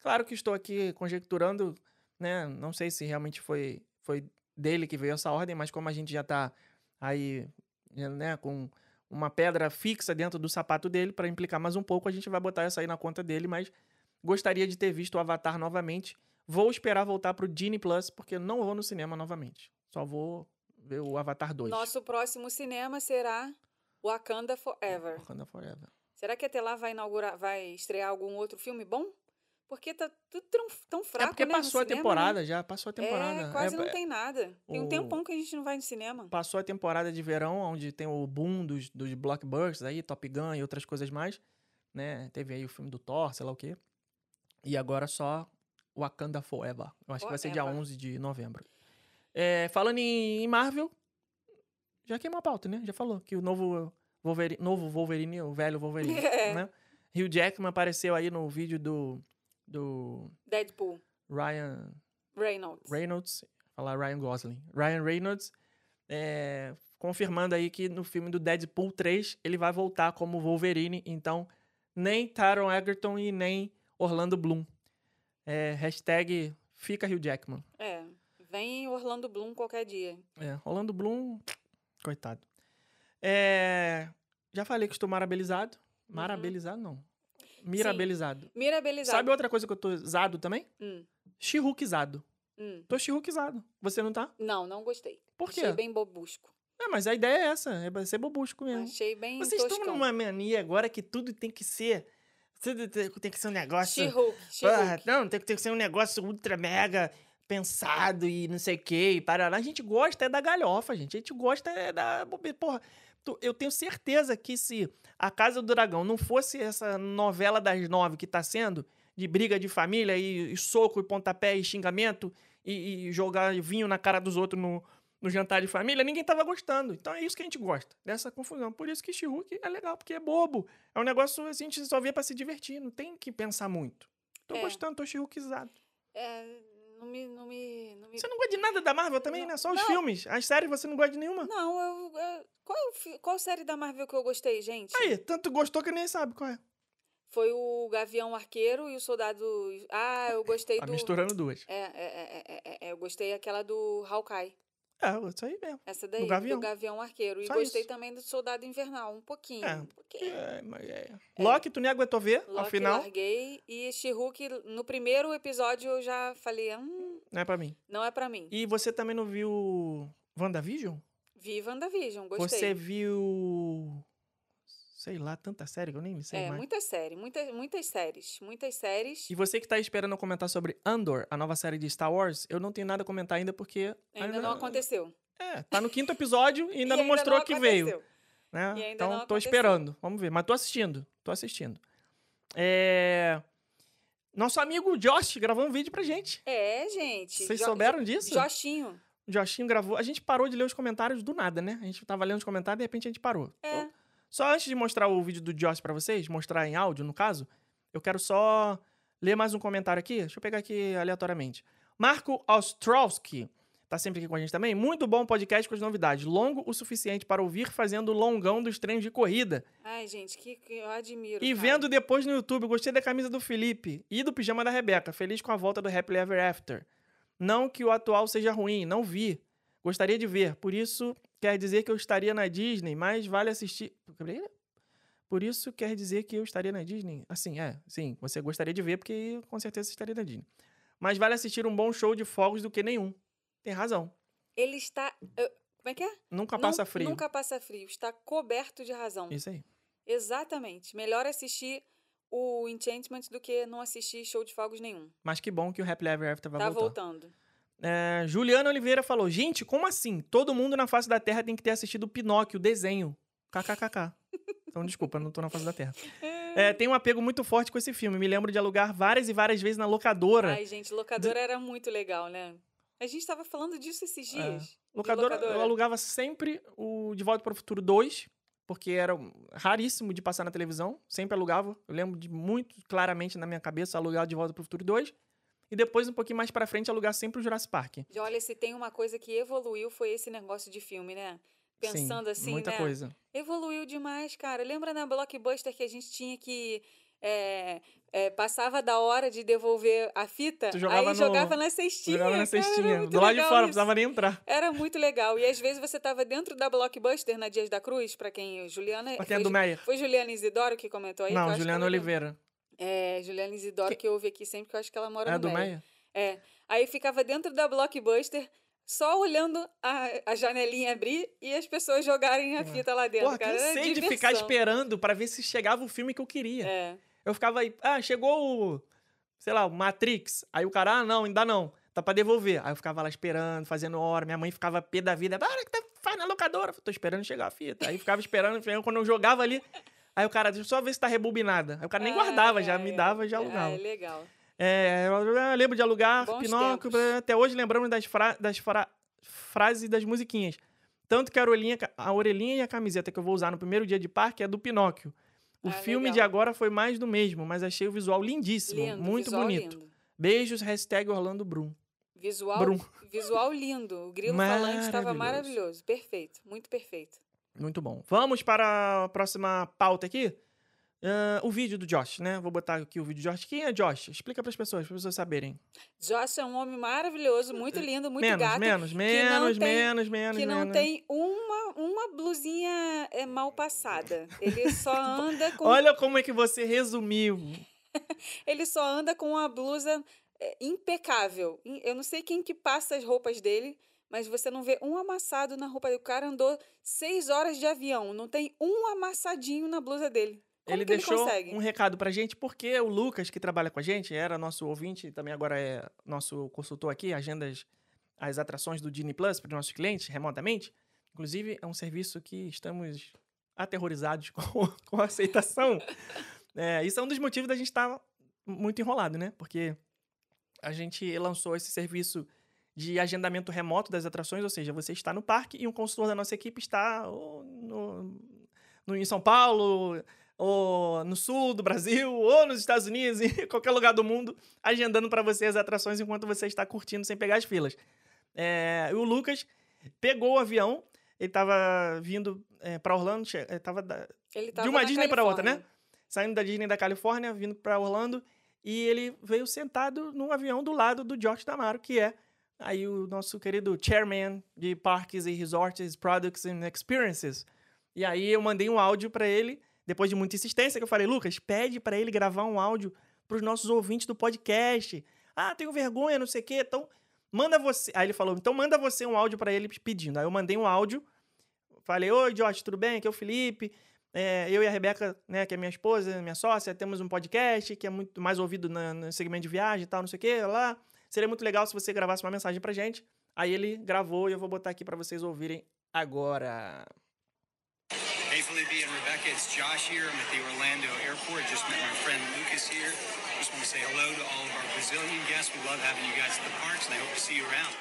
Speaker 2: Claro que estou aqui conjecturando, né? Não sei se realmente foi, foi dele que veio essa ordem, mas como a gente já tá aí, né, com uma pedra fixa dentro do sapato dele para implicar mais um pouco, a gente vai botar essa aí na conta dele, mas gostaria de ter visto o Avatar novamente. Vou esperar voltar pro Disney Plus, porque não vou no cinema novamente. Só vou ver o Avatar 2.
Speaker 3: Nosso próximo cinema será Wakanda Forever.
Speaker 2: Wakanda Forever.
Speaker 3: Será que até lá vai inaugurar, vai estrear algum outro filme bom? Porque tá tudo tão, tão fraco,
Speaker 2: É porque
Speaker 3: né,
Speaker 2: passou a
Speaker 3: cinema,
Speaker 2: temporada
Speaker 3: né?
Speaker 2: já, passou a temporada.
Speaker 3: É, quase
Speaker 2: É,
Speaker 3: não
Speaker 2: é,
Speaker 3: tem nada. Tem um
Speaker 2: o-
Speaker 3: tempão que a gente não vai no cinema.
Speaker 2: Passou a temporada de verão, onde tem o boom dos, dos blockbusters aí, Top Gun e outras coisas mais, né? Teve aí o filme do Thor, sei lá o quê. E agora só Wakanda Forever. Eu acho que vai ser dia
Speaker 3: Forever.
Speaker 2: 11 de novembro. É, falando em, em Marvel, já queimou a pauta, né? Já falou que o novo Wolverine, novo Wolverine, o velho Wolverine,
Speaker 3: É.
Speaker 2: né? Hugh Jackman apareceu aí no vídeo do, do
Speaker 3: Deadpool,
Speaker 2: Ryan
Speaker 3: Reynolds.
Speaker 2: Reynolds, falar Ryan Gosling. Ryan Reynolds é, confirmando aí que no filme do Deadpool 3 ele vai voltar como Wolverine, então nem Taron Egerton e nem Orlando Bloom. É, hashtag fica Hugh Jackman.
Speaker 3: É, vem Orlando Bloom qualquer dia.
Speaker 2: É, Orlando Bloom, coitado. É, já falei que estou marabilizado. Marabilizado não. Mirabilizado.
Speaker 3: Mirabilizado.
Speaker 2: Sabe outra coisa que eu tô zado também?
Speaker 3: Hum,
Speaker 2: Chirruquizado.
Speaker 3: hum.
Speaker 2: Tô chirruquizado. Você não tá?
Speaker 3: Não, não gostei.
Speaker 2: Por quê?
Speaker 3: Achei bem bobusco.
Speaker 2: É, mas a ideia é essa, é ser bobusco mesmo.
Speaker 3: Achei bem
Speaker 2: Vocês estão
Speaker 3: toscão.
Speaker 2: numa mania agora que tudo tem que ser. Tudo tem que ser um negócio.
Speaker 3: She-Hulk, She-Hulk.
Speaker 2: não, tem que ser um negócio ultra mega pensado e não sei o que. E para lá. A gente gosta é da galhofa, gente. A gente gosta é da. Porra, eu tenho certeza que se A Casa do Dragão não fosse essa novela das nove que tá sendo, de briga de família e, e soco e pontapé e xingamento e, e jogar vinho na cara dos outros no, no jantar de família, ninguém tava gostando. Então é isso que a gente gosta, dessa confusão. Por isso que She-Hulk é legal, porque é bobo. É um negócio assim, a gente só vê pra se divertir, não tem que pensar muito. Tô
Speaker 3: É.
Speaker 2: gostando, tô She-Hulkizado.
Speaker 3: É, não me, não me, não me...
Speaker 2: Você não gosta de nada da Marvel também,
Speaker 3: Não.
Speaker 2: né? Só os
Speaker 3: Não.
Speaker 2: filmes. As séries você não gosta de nenhuma.
Speaker 3: Não, eu, eu- qual, é qual série da Marvel que eu gostei, gente?
Speaker 2: Aí, tanto gostou que nem sabe qual é.
Speaker 3: Foi o Gavião Arqueiro e o Soldado... Ah, eu gostei
Speaker 2: Tá
Speaker 3: do...
Speaker 2: misturando duas.
Speaker 3: É, é, é, é, é, é, eu gostei aquela do Hawkeye.
Speaker 2: É, isso aí mesmo.
Speaker 3: Essa daí,
Speaker 2: Gavião.
Speaker 3: do Gavião Arqueiro. E
Speaker 2: Só
Speaker 3: gostei
Speaker 2: isso.
Speaker 3: também do Soldado Invernal, um pouquinho.
Speaker 2: É,
Speaker 3: um pouquinho.
Speaker 2: É, mas é. Loki, tu nem aguentou ver,
Speaker 3: Loki
Speaker 2: final.
Speaker 3: larguei. E She-Hulk, no primeiro episódio, eu já falei, hum,
Speaker 2: Não é pra mim.
Speaker 3: não é pra mim.
Speaker 2: E você também não viu WandaVision?
Speaker 3: Vi WandaVision, gostei.
Speaker 2: Você viu. Sei lá, tanta série que eu nem sei
Speaker 3: É,
Speaker 2: mais.
Speaker 3: muitas séries, muitas, muitas séries, muitas séries.
Speaker 2: E você que tá esperando eu comentar sobre Andor, a nova série de Star Wars, eu não tenho nada a comentar ainda porque.
Speaker 3: Ainda não aconteceu.
Speaker 2: É, tá no quinto episódio e ainda
Speaker 3: E
Speaker 2: não mostrou que veio. né?
Speaker 3: Ainda
Speaker 2: então
Speaker 3: não
Speaker 2: tô esperando. Vamos ver. Mas tô assistindo. Tô assistindo. É... Nosso amigo Josh gravou um vídeo pra gente.
Speaker 3: É, gente.
Speaker 2: Vocês
Speaker 3: Jo-
Speaker 2: souberam disso?
Speaker 3: Joshinho.
Speaker 2: Joshinho gravou. A gente parou de ler os comentários do nada, né? A gente tava lendo os comentários e de repente a gente parou.
Speaker 3: É.
Speaker 2: Então, Só antes de mostrar o vídeo do Josh pra vocês, mostrar em áudio, no caso, eu quero só ler mais um comentário aqui. Deixa eu pegar aqui aleatoriamente. Marco Ostrowski tá sempre aqui com a gente também. Muito bom podcast com as novidades. Longo o suficiente para ouvir fazendo o longão dos treinos de corrida.
Speaker 3: Ai, gente, que, que eu admiro.
Speaker 2: E
Speaker 3: cara.
Speaker 2: vendo depois no YouTube, gostei da camisa do Felipe e do pijama da Rebeca. Feliz com a volta do Happily Ever After. Não que o atual seja ruim, não vi. Gostaria de ver. Por isso, quer dizer que eu estaria na Disney, mas vale assistir. Por isso, quer dizer que eu estaria na Disney. Assim, é, sim, você gostaria de ver, porque com certeza você estaria na Disney. Mas vale assistir um bom show de fogos do que nenhum. Tem razão.
Speaker 3: Ele está. como é que é?
Speaker 2: Nunca
Speaker 3: Não-
Speaker 2: passa frio.
Speaker 3: Nunca passa frio. Está coberto de razão.
Speaker 2: Isso aí.
Speaker 3: Exatamente. Melhor assistir o Enchantment do que não assistir show de fogos nenhum.
Speaker 2: Mas que bom que o Happily Ever After vai
Speaker 3: tá
Speaker 2: voltar.
Speaker 3: voltando.
Speaker 2: É, Juliana Oliveira falou: Gente, como assim? Todo mundo na face da Terra tem que ter assistido o Pinóquio, o desenho. KKKK. Então, desculpa, eu não tô na face da Terra. É, tem um apego muito forte com esse filme. Me lembro de alugar várias e várias vezes na locadora.
Speaker 3: Ai, gente, locadora era muito legal, né? A gente tava falando disso esses dias. de
Speaker 2: locadora, eu alugava sempre o De Volta para o Futuro 2, porque era raríssimo de passar na televisão. Sempre alugava. Eu lembro de muito claramente na minha cabeça alugar o De Volta para o Futuro 2. E depois, um pouquinho mais pra frente, alugar sempre o Jurassic Park.
Speaker 3: E olha, se tem uma coisa que evoluiu foi esse negócio de filme, né? Pensando
Speaker 2: Sim,
Speaker 3: assim,
Speaker 2: Muita
Speaker 3: né?
Speaker 2: coisa.
Speaker 3: Evoluiu demais, cara. Lembra na Blockbuster que a gente tinha que. é, é, passava da hora de devolver a fita,
Speaker 2: jogava
Speaker 3: aí
Speaker 2: no-
Speaker 3: jogava na cestinha.
Speaker 2: Jogava na cestinha. Do lado de fora, não
Speaker 3: isso.
Speaker 2: precisava nem entrar.
Speaker 3: Era muito legal. E às vezes você tava dentro da Blockbuster na Dias da Cruz, pra quem. Juliana.
Speaker 2: Pra quem é do Meyer.
Speaker 3: foi Juliana Isidoro que comentou aí?
Speaker 2: Não, Juliana Oliveira.
Speaker 3: É, Juliana Isidoro, que, eu ouvi aqui sempre, que eu acho que ela mora
Speaker 2: É
Speaker 3: no
Speaker 2: do.
Speaker 3: Meyer? É. Aí ficava dentro da Blockbuster, só olhando a, a janelinha abrir e as pessoas jogarem a fita lá dentro,
Speaker 2: Porra,
Speaker 3: cara.
Speaker 2: Cansei de ficar esperando pra ver se chegava o filme que eu queria.
Speaker 3: É.
Speaker 2: Eu ficava aí, ah, chegou o, sei lá, o Matrix. Aí o cara, ah, não, ainda não. Tá pra devolver. Aí eu ficava lá esperando, fazendo hora. Minha mãe ficava pé da vida. Para, que tá, faz na locadora. Tô esperando chegar a fita. Aí ficava esperando, esperando. quando eu jogava ali. Aí o cara, deixa eu só ver se tá rebobinada. Aí o cara nem guardava,
Speaker 3: Ai,
Speaker 2: já me
Speaker 3: ai.
Speaker 2: dava e já
Speaker 3: Ah,
Speaker 2: alugava.
Speaker 3: é legal.
Speaker 2: É, eu lembro de alugar
Speaker 3: Bons
Speaker 2: Pinóquio.
Speaker 3: tempos.
Speaker 2: Até hoje lembramos das, fra das fra frases e das musiquinhas. Tanto que a orelhinha, a orelhinha e a camiseta que eu vou usar no primeiro dia de parque é do Pinóquio. O
Speaker 3: Ah,
Speaker 2: filme
Speaker 3: legal.
Speaker 2: de agora foi mais do mesmo, mas achei o visual lindíssimo.
Speaker 3: Lindo,
Speaker 2: muito
Speaker 3: visual
Speaker 2: bonito.
Speaker 3: lindo.
Speaker 2: Beijos, hashtag Orlando Brum.
Speaker 3: Visual,
Speaker 2: Brum.
Speaker 3: visual lindo. O grilo falante estava
Speaker 2: maravilhoso.
Speaker 3: Perfeito, muito perfeito.
Speaker 2: Muito bom. Vamos para a próxima pauta aqui. Ah, o vídeo do Josh, né? Vou botar aqui o vídeo do Josh. Quem é Josh? Explica para as pessoas, para as pessoas saberem.
Speaker 3: Josh é um homem maravilhoso, muito lindo, muito
Speaker 2: menos,
Speaker 3: gato.
Speaker 2: menos,
Speaker 3: não
Speaker 2: menos,
Speaker 3: tem-
Speaker 2: menos, menos,
Speaker 3: que não
Speaker 2: menos.
Speaker 3: tem uma, uma blusinha é, mal passada. Ele só anda com
Speaker 2: Olha como é que você resumiu.
Speaker 3: ele só anda com uma blusa é, impecável. Im- Eu não sei quem que passa as roupas dele, mas você não vê um amassado na roupa dele. O cara andou seis horas de avião, não tem um amassadinho na blusa dele. Como
Speaker 2: ele
Speaker 3: que
Speaker 2: deixou
Speaker 3: ele
Speaker 2: um recado pra gente, porque o Lucas, que trabalha com a gente, era nosso ouvinte, e também agora é nosso consultor aqui, agendas as atrações do Disney Plus para os nossos clientes remotamente. Inclusive, é um serviço que estamos aterrorizados com, com a aceitação. É, isso é um dos motivos da gente estar muito enrolado, né? Porque a gente lançou esse serviço de agendamento remoto das atrações, ou seja, você está no parque e um consultor da nossa equipe está no, no, em São Paulo, ou no sul do Brasil, ou nos Estados Unidos, em qualquer lugar do mundo, agendando para você as atrações enquanto você está curtindo sem pegar as filas. É, o Lucas pegou o avião, ele estava vindo é, para Orlando, che- tava da-
Speaker 3: Ele
Speaker 2: de uma Disney para outra, né? Saindo da Disney da Califórnia, vindo para Orlando, e ele veio sentado no avião do lado do Josh Damaro, que é aí o nosso querido chairman de parques e resorts, products and experiences. E aí eu mandei um áudio para ele, depois de muita insistência, que eu falei, Lucas, pede para ele gravar um áudio para os nossos ouvintes do podcast. Ah, tenho vergonha, não sei o quê, então manda você. Aí ele falou, então manda você um áudio para ele pedindo. Aí eu mandei um áudio, falei, oi, Josh, tudo bem? Aqui é o Felipe. É, eu e a Rebeca, né, que é minha esposa, minha sócia, temos um podcast que é muito mais ouvido no segmento de viagem e tal, não sei o quê, lá. Seria muito legal se você gravasse uma mensagem pra gente. Aí ele gravou e eu vou botar aqui pra vocês ouvirem agora.
Speaker 6: Hey, Felipe and Rebecca, it's Josh here. I'm at the Orlando airport. Just met my friend Lucas here. Just want to say hello to all of our Brazilian guests. We love having you guys at the parks, and I hope to see you around.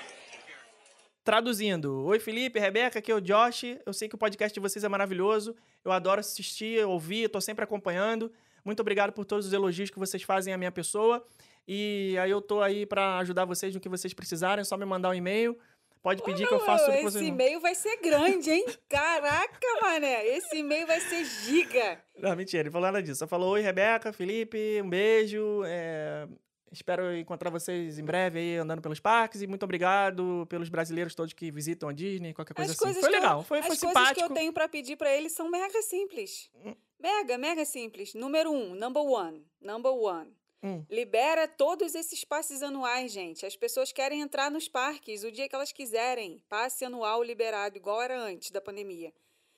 Speaker 2: Traduzindo. Oi, Felipe, Rebeca, aqui é o Josh. Eu sei que o podcast de vocês é maravilhoso. Eu adoro assistir, ouvir, tô sempre acompanhando. Muito obrigado por todos os elogios que vocês fazem à minha pessoa. E aí eu tô aí pra ajudar vocês no que vocês precisarem. É só me mandar um e-mail. Pode pedir que eu faço tudo.
Speaker 3: Esse e-mail vai ser grande, hein? Caraca, mané. Esse e-mail vai ser giga.
Speaker 2: Não, mentira, ele falou nada disso. Só falou, oi, Rebeca, Felipe, um beijo. é, Espero encontrar vocês em breve aí andando pelos parques. E muito obrigado pelos brasileiros todos que visitam a Disney, qualquer coisa
Speaker 3: As
Speaker 2: assim. Foi
Speaker 3: que eu-
Speaker 2: legal, foi,
Speaker 3: As
Speaker 2: foi
Speaker 3: coisas
Speaker 2: simpático.
Speaker 3: que eu tenho pra pedir pra eles são mega simples.
Speaker 2: Hum.
Speaker 3: Mega, mega simples. Número um, number one. Number one.
Speaker 2: Hum.
Speaker 3: Libera todos esses passes anuais, gente. As pessoas querem entrar nos parques o dia que elas quiserem. Passe anual liberado, igual era antes da pandemia.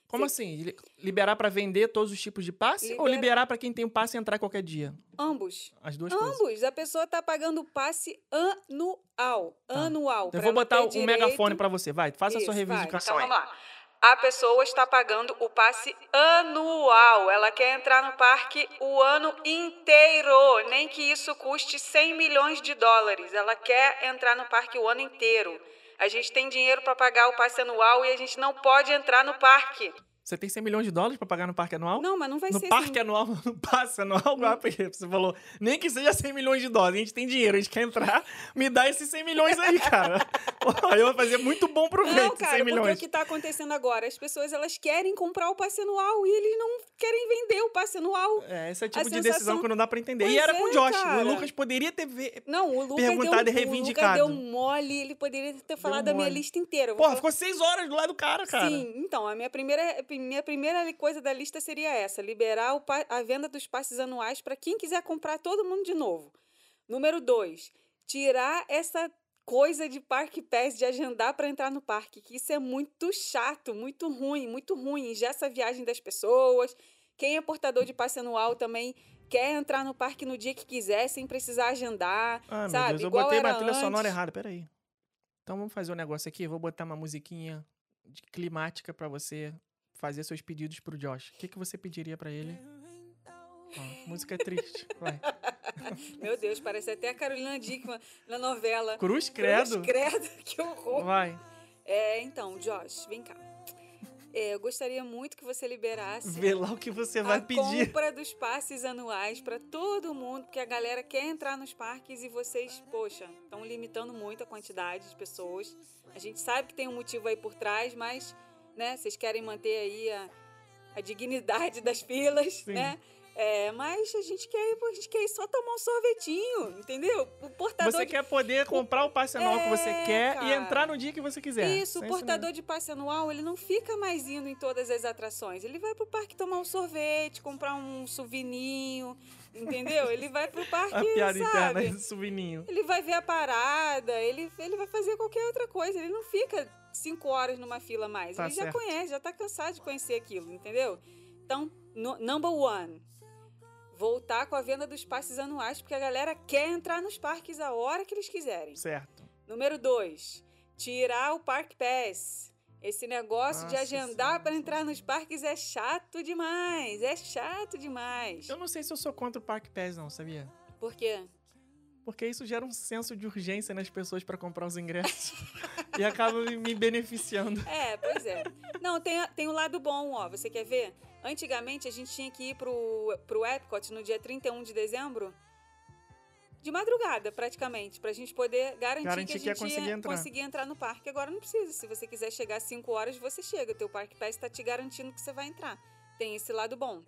Speaker 2: Como assim? Li- Liberar pra vender todos os tipos de passe ou
Speaker 3: Libera-
Speaker 2: liberar pra quem tem o passe entrar qualquer dia?
Speaker 3: Ambos.
Speaker 2: As duas coisas.
Speaker 3: Ambos. A pessoa tá pagando passe anual. Anual.
Speaker 2: Eu vou botar o
Speaker 3: direito-
Speaker 2: megafone pra você. Vai, faça a sua
Speaker 3: Isso, vai.
Speaker 2: reivindicação
Speaker 3: Então,
Speaker 2: aí.
Speaker 3: vamos lá. A pessoa está pagando o passe anual. Ela quer entrar no parque o ano inteiro, nem que isso custe 100 milhões de dólares. Ela quer entrar no parque o ano inteiro. A gente tem dinheiro para pagar o passe anual e a gente não pode entrar no parque.
Speaker 2: Você tem 100 milhões de dólares pra pagar no parque anual?
Speaker 3: Não, mas não vai
Speaker 2: no
Speaker 3: ser
Speaker 2: parque
Speaker 3: assim.
Speaker 2: anual, no passe anual, ah, porque você falou, nem que seja 100 milhões de dólares, a gente tem dinheiro, a gente quer entrar, me dá esses 100 milhões aí, cara. Aí eu vou fazer muito bom proveito,
Speaker 3: Não,
Speaker 2: 100
Speaker 3: cara, porque o
Speaker 2: milhões.
Speaker 3: que está acontecendo agora? As pessoas elas querem comprar o passe anual e eles não querem vender o passe anual.
Speaker 2: É, esse é o tipo
Speaker 3: A
Speaker 2: de
Speaker 3: sensação-
Speaker 2: decisão que não dá pra entender.
Speaker 3: Pois
Speaker 2: e era com o
Speaker 3: é,
Speaker 2: Josh.
Speaker 3: cara.
Speaker 2: O Lucas poderia ter... Ve...
Speaker 3: Não, o Lucas
Speaker 2: Perguntado
Speaker 3: deu,
Speaker 2: e reivindicado.
Speaker 3: O Lucas deu mole, ele poderia ter falado a minha lista inteira. Vou
Speaker 2: Porra, ficou seis horas do lado do cara, cara.
Speaker 3: Sim, então, a minha primeira, minha primeira coisa da lista seria essa: liberar o a venda dos passes anuais para quem quiser comprar todo mundo de novo. Número dois, tirar essa coisa de parque pass de agendar para entrar no parque, que isso é muito chato, muito ruim, muito ruim. Já essa viagem das pessoas. Quem é portador de passe anual também quer entrar no parque no dia que quiser, sem precisar agendar.
Speaker 2: Ah, meu
Speaker 3: sabe?
Speaker 2: Deus, eu
Speaker 3: Igual
Speaker 2: botei uma trilha sonora
Speaker 3: antes.
Speaker 2: errada, peraí. Então vamos fazer um negócio aqui, eu vou botar uma musiquinha de climática pra você fazer seus pedidos pro Josh. O que, que você pediria pra ele? Ó, música triste, vai.
Speaker 3: Meu Deus, parece até a Carolina Dickman na novela.
Speaker 2: Cruz credo.
Speaker 3: Cruz credo, que horror.
Speaker 2: Vai,
Speaker 3: É, então, Josh, vem cá. É, eu gostaria muito que você liberasse
Speaker 2: vê lá o que você vai
Speaker 3: a
Speaker 2: pedir.
Speaker 3: compra dos passes anuais para todo mundo, porque a galera quer entrar nos parques e vocês, poxa, estão limitando muito a quantidade de pessoas. A gente sabe que tem um motivo aí por trás, mas, né, vocês querem manter aí a, a dignidade das filas,
Speaker 2: Sim.
Speaker 3: né? É, mas a gente quer ir, a gente quer ir só tomar um sorvetinho, entendeu? O portador
Speaker 2: Você
Speaker 3: de
Speaker 2: quer poder comprar o passe anual que você
Speaker 3: É,
Speaker 2: quer e
Speaker 3: cara.
Speaker 2: entrar no dia que você quiser.
Speaker 3: Isso, o portador de passe anual, ele não fica mais indo em todas as atrações. Ele vai pro parque tomar um sorvete, comprar um souvininho, entendeu? Ele vai pro parque,
Speaker 2: A piada
Speaker 3: sabe?
Speaker 2: interna do souvininho.
Speaker 3: Ele vai ver a parada, ele, ele vai fazer qualquer outra coisa. Ele não fica cinco horas numa fila mais.
Speaker 2: Tá
Speaker 3: ele já
Speaker 2: certo.
Speaker 3: conhece, já tá cansado de conhecer aquilo, entendeu? Então, no- number one, voltar com a venda dos passes anuais, porque a galera quer entrar nos parques a hora que eles quiserem.
Speaker 2: Certo.
Speaker 3: Número 2. Tirar o Park Pass. Esse negócio de
Speaker 2: Nossa
Speaker 3: agendar
Speaker 2: Senhora.
Speaker 3: para entrar nos parques é chato demais. É chato demais.
Speaker 2: Eu não sei se eu sou contra o Park Pass, não, sabia?
Speaker 3: Por quê?
Speaker 2: Porque isso gera um senso de urgência nas pessoas pra comprar os ingressos. e acaba me- beneficiando.
Speaker 3: É, pois é. Não, tem, tem o lado bom, ó. Você quer ver? Antigamente a gente tinha que ir pro, pro Epcot no dia 31 de dezembro. De madrugada, praticamente, pra gente poder garantir,
Speaker 2: Garantir
Speaker 3: que a
Speaker 2: que ia
Speaker 3: gente
Speaker 2: conseguir
Speaker 3: ia
Speaker 2: entrar.
Speaker 3: conseguir entrar no parque. Agora não precisa. Se você quiser chegar às 5 horas, você chega. Teu Parque Pass tá te garantindo que você vai entrar. Tem esse lado bom.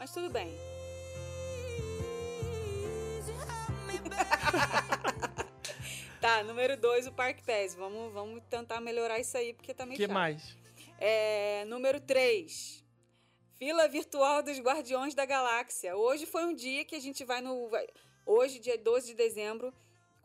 Speaker 3: Mas tudo bem. Tá, número 2, o Park Pass. Vamos, vamos tentar melhorar isso aí, porque tá
Speaker 2: O
Speaker 3: meio
Speaker 2: que
Speaker 3: chato.
Speaker 2: mais?
Speaker 3: É, número 3. Fila virtual dos Guardiões da Galáxia. Hoje foi um dia que a gente vai no. Hoje, dia 12 de dezembro,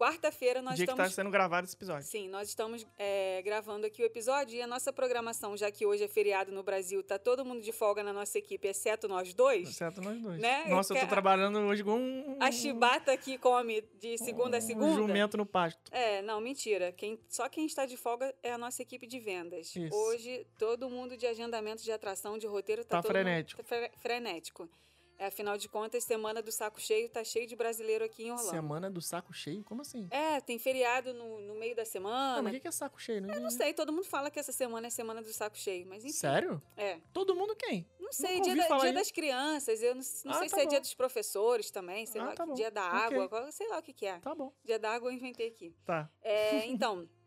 Speaker 3: quarta-feira, nós
Speaker 2: dia que
Speaker 3: estamos.
Speaker 2: tá sendo gravado esse episódio.
Speaker 3: Sim, nós estamos é, gravando aqui o episódio e a nossa programação, já que hoje é feriado no Brasil, tá todo mundo de folga na nossa equipe, exceto nós dois.
Speaker 2: Certo nós dois.
Speaker 3: Né?
Speaker 2: Nossa, eu tô
Speaker 3: Que a-
Speaker 2: trabalhando hoje com um...
Speaker 3: A chibata aqui come de segunda a
Speaker 2: um
Speaker 3: segunda.
Speaker 2: jumento no pasto.
Speaker 3: É, não, mentira. Quem, só quem está de folga é a nossa equipe de vendas.
Speaker 2: Isso.
Speaker 3: Hoje, todo mundo de agendamento de atração, de roteiro, tá,
Speaker 2: Tá
Speaker 3: todo mundo-
Speaker 2: frenético.
Speaker 3: tá fre- frenético. É, afinal de contas, semana do saco cheio tá cheio de brasileiro aqui em Orlando.
Speaker 2: Semana do saco cheio? Como assim?
Speaker 3: É, tem feriado no, no meio da semana.
Speaker 2: Não, mas o que é saco cheio? Não,
Speaker 3: Eu não sei, todo mundo fala que essa semana é semana do saco cheio, mas enfim.
Speaker 2: Sério?
Speaker 3: É.
Speaker 2: Todo mundo quem?
Speaker 3: Não sei,
Speaker 2: Nunca
Speaker 3: dia, da- dia das crianças, eu não, não
Speaker 2: Ah,
Speaker 3: sei
Speaker 2: tá
Speaker 3: se é
Speaker 2: bom.
Speaker 3: dia dos professores também, sei
Speaker 2: Ah,
Speaker 3: lá,
Speaker 2: tá
Speaker 3: dia da água, qual- sei lá o que que é.
Speaker 2: Tá bom.
Speaker 3: Dia da água eu inventei aqui.
Speaker 2: Tá.
Speaker 3: É, então...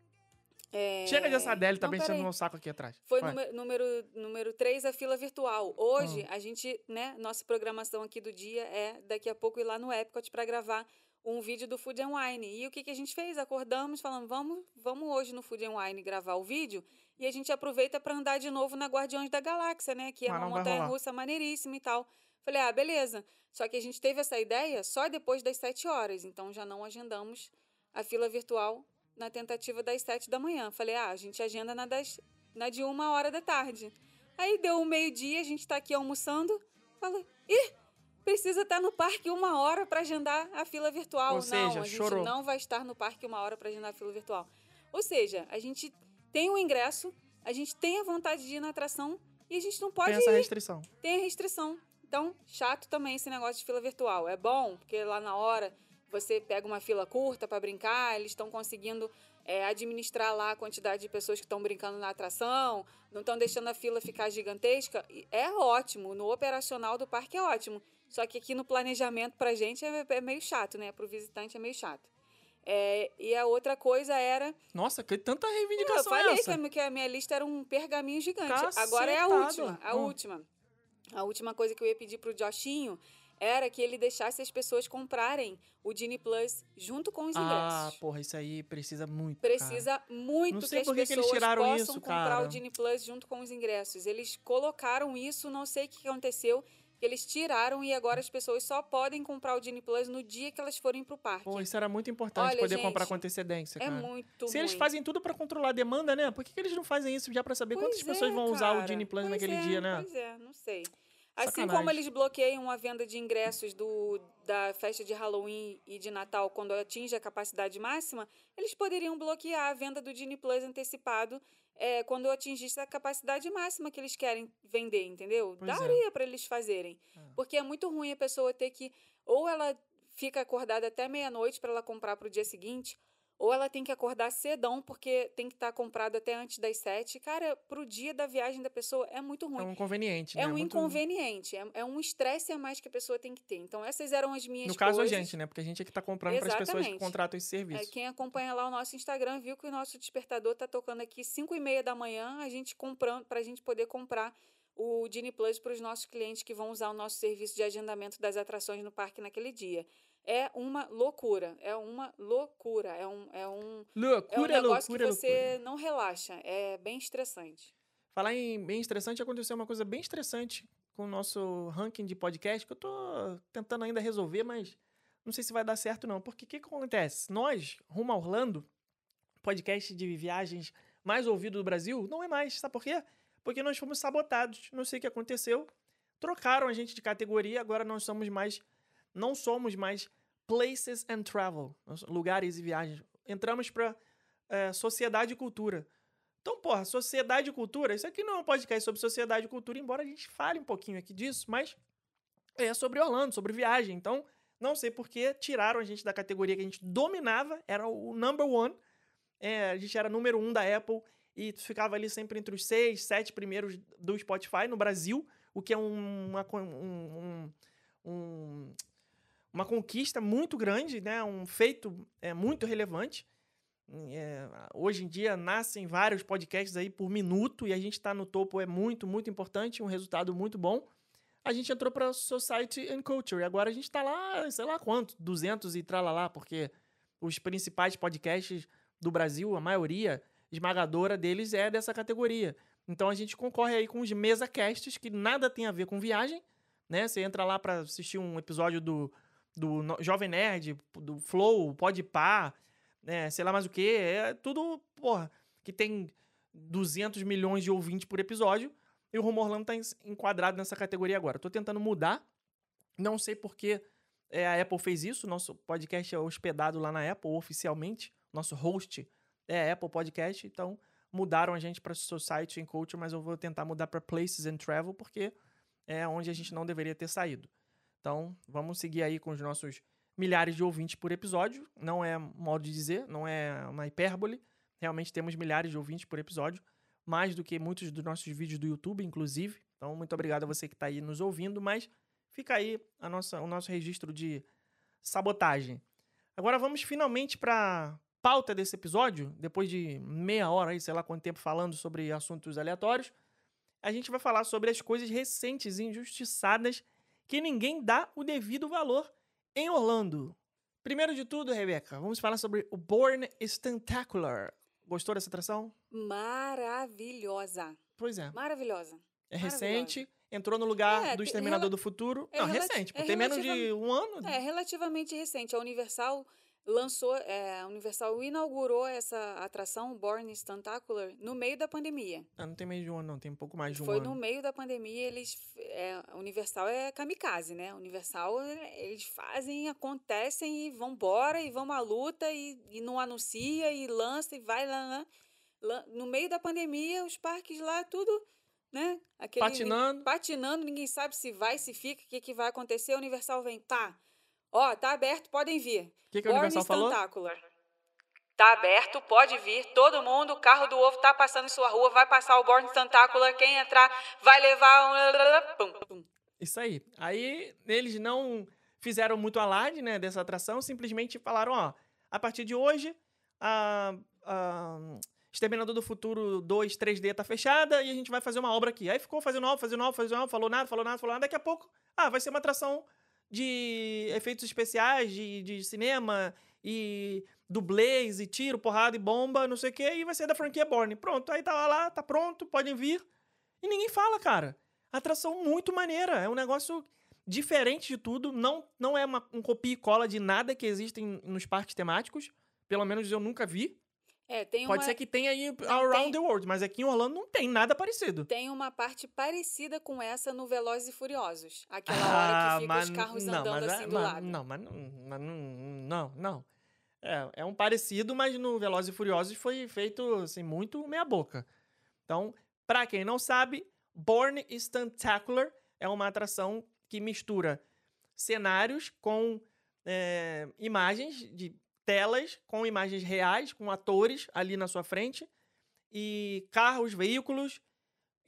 Speaker 3: é,
Speaker 2: Chega dessa Adele, tá pensando no saco aqui atrás.
Speaker 3: Foi número, número, número 3, a fila virtual. Hoje,
Speaker 2: Ah.
Speaker 3: a gente, né, nossa programação aqui do dia é daqui a pouco ir lá no Epcot para gravar um vídeo do Food and Wine. E o que, que a gente fez? Acordamos, falando, vamos, vamos hoje no Food and Wine gravar o vídeo e a gente aproveita para andar de novo na Guardiões da Galáxia, né, que é
Speaker 2: Mas
Speaker 3: uma
Speaker 2: não vai
Speaker 3: montanha
Speaker 2: rolar.
Speaker 3: russa maneiríssima e tal. Falei, ah, beleza. Só que a gente teve essa ideia só depois das 7 horas, então já não agendamos a fila virtual na tentativa das 7 da manhã. Falei, ah, a gente agenda na, das, na de uma hora da tarde. Aí deu o meio-dia, a gente tá aqui almoçando. Fala, ih, precisa estar no parque uma hora para agendar a fila virtual.
Speaker 2: Ou
Speaker 3: não,
Speaker 2: seja,
Speaker 3: a gente
Speaker 2: chorou.
Speaker 3: não vai estar no parque uma hora para agendar a fila virtual. Ou seja, a gente tem o ingresso, a gente tem a vontade de ir na atração e a gente não pode
Speaker 2: Tem essa
Speaker 3: ir.
Speaker 2: restrição.
Speaker 3: Tem a restrição. Então, chato também esse negócio de fila virtual. É bom, porque lá na hora você pega uma fila curta para brincar, eles estão conseguindo é, administrar lá a quantidade de pessoas que estão brincando na atração, não estão deixando a fila ficar gigantesca. É ótimo, no operacional do parque é ótimo. Só que aqui no planejamento pra gente é, é meio chato, né? Pro visitante é meio chato. É, e a outra coisa era
Speaker 2: Nossa, que tanta
Speaker 3: eu
Speaker 2: reivindicação
Speaker 3: falei
Speaker 2: é
Speaker 3: que
Speaker 2: essa?
Speaker 3: a, que a minha lista era um pergaminho gigante. Agora é a última. A
Speaker 2: Hum.
Speaker 3: última. A última coisa que eu ia pedir pro Joshinho era que ele deixasse as pessoas comprarem o Disney Plus junto com os
Speaker 2: Ah,
Speaker 3: ingressos.
Speaker 2: porra, isso aí precisa muito. cara.
Speaker 3: Precisa muito
Speaker 2: Não
Speaker 3: que
Speaker 2: sei
Speaker 3: as
Speaker 2: por que que eles
Speaker 3: pessoas
Speaker 2: tiraram
Speaker 3: possam
Speaker 2: isso,
Speaker 3: comprar
Speaker 2: cara.
Speaker 3: o Disney Plus junto com os ingressos. Eles colocaram isso, não sei o que aconteceu, que eles tiraram e agora as pessoas só podem comprar o Disney Plus no dia que elas forem pro parque.
Speaker 2: Pô, isso era muito importante
Speaker 3: Olha,
Speaker 2: poder comprar
Speaker 3: gente,
Speaker 2: com antecedência,
Speaker 3: é
Speaker 2: cara.
Speaker 3: muito
Speaker 2: Se eles
Speaker 3: ruim.
Speaker 2: fazem tudo pra controlar a demanda, né? Por que, que eles não fazem isso já pra saber quantas
Speaker 3: Pois
Speaker 2: pessoas
Speaker 3: é,
Speaker 2: vão usar o
Speaker 3: cara.
Speaker 2: Disney Plus
Speaker 3: Pois
Speaker 2: naquele
Speaker 3: é,
Speaker 2: dia, né?
Speaker 3: Pois é, não sei. Assim
Speaker 2: Sacanagem.
Speaker 3: como eles bloqueiam a venda de ingressos do, da festa de Halloween e de Natal quando atinge a capacidade máxima, eles poderiam bloquear a venda do Disney Plus antecipado é, quando atingisse a capacidade máxima que eles querem vender, entendeu?
Speaker 2: Pois é.
Speaker 3: Daria para eles fazerem. Porque é muito ruim a pessoa ter que. Ou ela fica acordada até meia-noite para ela comprar para o dia seguinte, ou ela tem que acordar cedão porque tem que estar comprado até antes das sete. Cara, pro dia da viagem da pessoa é muito ruim.
Speaker 2: É um inconveniente,
Speaker 3: É
Speaker 2: né?
Speaker 3: um
Speaker 2: Muito-
Speaker 3: inconveniente, é, é um estresse a mais que a pessoa tem que ter. Então, essas eram as minhas
Speaker 2: No caso,
Speaker 3: coisas.
Speaker 2: a gente, né? Porque a gente é que tá comprando para as pessoas que contratam esse
Speaker 3: É,
Speaker 2: serviço.
Speaker 3: quem acompanha lá o nosso Instagram viu que o nosso despertador tá tocando aqui 5 e meia da manhã, a gente comprando para a gente poder comprar o Disney Plus para os nossos clientes que vão usar o nosso serviço de agendamento das atrações no parque naquele dia. É uma loucura, é uma loucura, é um, é um, é um
Speaker 2: Loucura,
Speaker 3: negócio
Speaker 2: loucura,
Speaker 3: que você
Speaker 2: loucura.
Speaker 3: não relaxa, é bem estressante.
Speaker 2: Falar em bem estressante, aconteceu uma coisa bem estressante com o nosso ranking de podcast, que eu tô tentando ainda resolver, mas não sei se vai dar certo não. Porque o que, que acontece? Nós, rumo a Orlando, podcast de viagens mais ouvido do Brasil, não é mais. Sabe por quê? Porque nós fomos sabotados. Não sei o que aconteceu. Trocaram a gente de categoria, agora nós somos mais. Não somos mais Places and Travel, lugares e viagens. Entramos para sociedade e cultura. Então, porra, sociedade e cultura, isso aqui não é um podcast sobre sociedade e cultura, embora a gente fale um pouquinho aqui disso, mas é sobre Orlando, sobre viagem. Então, não sei por que tiraram a gente da categoria que a gente dominava, era o number one. É, a gente era número um da Apple e ficava ali sempre entre os seis, sete primeiros do Spotify no Brasil, o que é um- uma, um- um- um- uma conquista muito grande, né? um feito é, muito relevante. É, hoje em dia nascem vários podcasts aí por minuto e a gente está no topo é muito, muito importante, um resultado muito bom. A gente entrou para Society and Culture e agora a gente está lá, sei lá quanto, 200 e tralalá, porque os principais podcasts do Brasil, a maioria esmagadora deles é dessa categoria. Então a gente concorre aí com os mesa casts que nada tem a ver com viagem, né? Você entra lá para assistir um episódio do, do Jovem Nerd, do Flow, Podpah, né, sei lá mais o que, é tudo, porra, que tem 200 milhões de ouvintes por episódio, e o Rumo Orlando tá enquadrado nessa categoria agora. Tô tentando mudar, não sei por que é, a Apple fez isso, nosso podcast é hospedado lá na Apple oficialmente, nosso host é a Apple Podcast, então mudaram a gente para Society and Culture, mas eu vou tentar mudar para Places and Travel, porque é onde a gente não deveria ter saído. Então, vamos seguir aí com os nossos milhares de ouvintes por episódio. Não é modo de dizer, não é uma hipérbole. Realmente temos milhares de ouvintes por episódio, mais do que muitos dos nossos vídeos do YouTube, inclusive. Então, muito obrigado a você que está aí nos ouvindo, mas fica aí a nossa, o nosso registro de sabotagem. Agora vamos finalmente para pauta desse episódio, depois de meia hora aí, sei lá quanto tempo falando sobre assuntos aleatórios, a gente vai falar sobre as coisas recentes injustiçadas que ninguém dá o devido valor em Orlando. Primeiro de tudo, Rebeca, vamos falar sobre o Born Spectacular. Gostou dessa atração?
Speaker 3: Maravilhosa.
Speaker 2: Pois é.
Speaker 3: Maravilhosa.
Speaker 2: É recente, entrou no lugar
Speaker 3: É,
Speaker 2: do
Speaker 3: te-
Speaker 2: Exterminador do Futuro.
Speaker 3: é
Speaker 2: Não, recente, pô,
Speaker 3: é
Speaker 2: tem menos de um ano.
Speaker 3: É relativamente recente. A Universal lançou, é, a Universal inaugurou essa atração Born Spectacular no meio da pandemia.
Speaker 2: Ah, não tem meio de um ano, não, tem um pouco mais de um
Speaker 3: Foi
Speaker 2: ano.
Speaker 3: no meio da pandemia, eles. É, Universal é kamikaze, né? Universal, é, eles fazem, acontecem e vão embora e vão à luta e, e não anuncia e lança e vai lá, lá. No meio da pandemia, os parques lá, tudo, né? Aquele,
Speaker 2: Patinando.
Speaker 3: Patinando, ninguém sabe se vai, se fica, o que, que vai acontecer. A Universal vem, pá. Ó, tá aberto, podem vir.
Speaker 2: O que, que
Speaker 3: Born
Speaker 2: Universal falou?
Speaker 3: Tá aberto, pode vir. Todo mundo, o carro do ovo tá passando em sua rua, vai passar o Born Spectacular. Quem entrar vai levar um.
Speaker 2: Isso aí. Aí eles não fizeram muito alarde, né, dessa atração, simplesmente falaram, ó, a partir de hoje, a, a Exterminador do Futuro 2 3D tá fechada e a gente vai fazer uma obra aqui. Aí ficou fazendo obra, fazendo obra, fazendo obra, falou nada, falou nada, falou nada. Daqui a pouco, ah, vai ser uma atração de efeitos especiais, de, de cinema e dublês e tiro, porrada e bomba, não sei o quê, e vai ser da franquia Borne. Pronto, aí tá lá, tá pronto, podem vir. E ninguém fala, cara. Atração muito maneira. É um negócio diferente de tudo. Não, não é uma, um copia e cola de nada que existe em- nos parques temáticos. Pelo menos eu nunca vi.
Speaker 3: É, tem
Speaker 2: Pode
Speaker 3: uma,
Speaker 2: ser que tenha aí around
Speaker 3: tem-
Speaker 2: the world, mas aqui em Orlando não tem nada parecido.
Speaker 3: tem uma parte parecida com essa no Velozes e Furiosos. Aquela
Speaker 2: Ah,
Speaker 3: hora que fica os carros
Speaker 2: não,
Speaker 3: andando
Speaker 2: mas é-
Speaker 3: assim do lado.
Speaker 2: Não, mas não, mas não, não, não. É, é um parecido, mas no Velozes e Furiosos foi feito assim, muito meia boca. Então, pra quem não sabe, Born Stuntacular é uma atração que mistura cenários com é, imagens de telas, com imagens reais, com atores ali na sua frente, e carros, veículos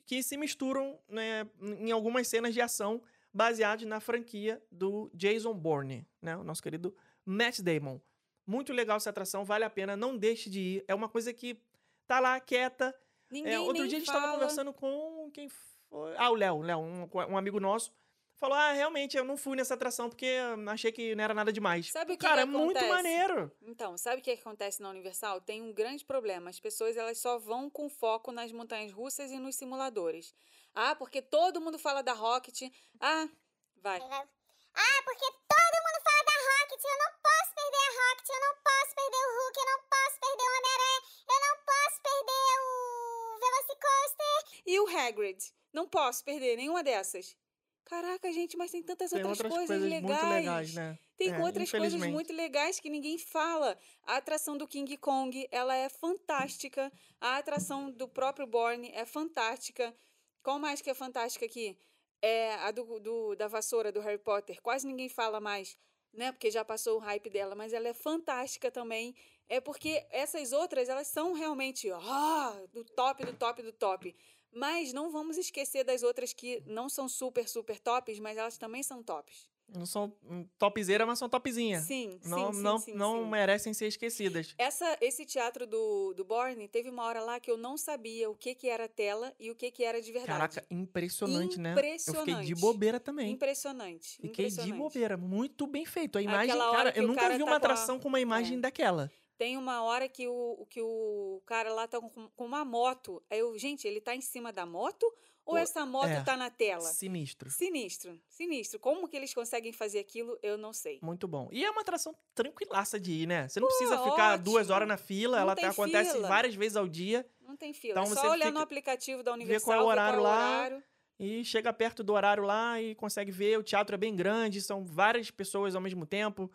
Speaker 2: que se misturam né, em algumas cenas de ação baseados na franquia do Jason Bourne, né? O nosso querido Matt Damon. Muito legal essa atração, vale a pena, não deixe de ir. É uma coisa que tá lá quieta.
Speaker 3: Ninguém
Speaker 2: É, outro dia a gente estava conversando com quem foi? Ah, o Léo, Léo, um, um amigo nosso. Falou: "Ah, realmente eu não fui nessa atração porque achei que não era nada demais".
Speaker 3: Sabe o que
Speaker 2: Cara,
Speaker 3: que
Speaker 2: é muito maneiro.
Speaker 3: Então, sabe o que acontece na Universal? Tem um grande problema. As pessoas elas só vão com foco nas montanhas russas e nos simuladores. Ah, porque todo mundo fala da Rocket. Ah, vai.
Speaker 5: Ah, porque todo mundo fala da Rocket, eu não posso perder a Rocket, eu não posso perder o Hulk, eu não posso perder o Homem-Aranha, eu não posso perder o Velocicoaster.
Speaker 3: E o Hagrid? Não posso perder nenhuma dessas. Caraca, gente, mas tem tantas
Speaker 2: Tem
Speaker 3: outras,
Speaker 2: outras
Speaker 3: coisas,
Speaker 2: coisas
Speaker 3: legais.
Speaker 2: muito legais, né?
Speaker 3: Tem
Speaker 2: É,
Speaker 3: outras coisas muito legais que ninguém fala. A atração do King Kong, ela é fantástica. A atração do próprio Borne é fantástica. Qual mais que é fantástica aqui? É a do, do- da vassoura do Harry Potter. Quase ninguém fala mais, né? Porque já passou o hype dela, mas ela é fantástica também. É porque essas outras, elas são realmente ah, do top, do top, do top. Mas não vamos esquecer das outras que não são super, super tops, mas elas também são tops.
Speaker 2: Não são hum, topzera, mas são topzinha.
Speaker 3: Sim,
Speaker 2: não,
Speaker 3: sim,
Speaker 2: não,
Speaker 3: sim,
Speaker 2: não
Speaker 3: sim.
Speaker 2: merecem ser esquecidas.
Speaker 3: Essa, esse teatro do, do Borne, teve uma hora lá que eu não sabia o que, que era tela e o que, que era de verdade.
Speaker 2: Caraca, impressionante, né? Eu fiquei de
Speaker 3: Impressionante.
Speaker 2: bobeira também.
Speaker 3: Impressionante.
Speaker 2: Fiquei de
Speaker 3: impressionante.
Speaker 2: bobeira. Muito bem feito. A imagem,
Speaker 3: Aquela
Speaker 2: cara, eu nunca
Speaker 3: cara
Speaker 2: vi
Speaker 3: tá
Speaker 2: uma
Speaker 3: com a-
Speaker 2: atração com uma imagem
Speaker 3: É.
Speaker 2: daquela.
Speaker 3: Tem uma hora que o, que o cara lá tá com, com uma moto. Aí eu, gente, ele tá em cima da moto ou
Speaker 2: O-
Speaker 3: essa moto
Speaker 2: é.
Speaker 3: tá na tela?
Speaker 2: Sinistro.
Speaker 3: Sinistro, sinistro. Como que eles conseguem fazer aquilo, eu não sei.
Speaker 2: Muito bom. E é uma atração tranquilaça de ir, né? Você não precisa
Speaker 3: Pô,
Speaker 2: ficar duas
Speaker 3: ótimo.
Speaker 2: horas na fila.
Speaker 3: Não
Speaker 2: ela
Speaker 3: tem
Speaker 2: acontece
Speaker 3: fila.
Speaker 2: várias vezes ao dia.
Speaker 3: Não tem fila.
Speaker 2: Então
Speaker 3: é só olhar no aplicativo da
Speaker 2: é o
Speaker 3: Universal, ver
Speaker 2: horário
Speaker 3: qual é o
Speaker 2: lá.
Speaker 3: horário.
Speaker 2: E chega perto do horário lá e consegue ver. O teatro é bem grande, são várias pessoas ao mesmo tempo.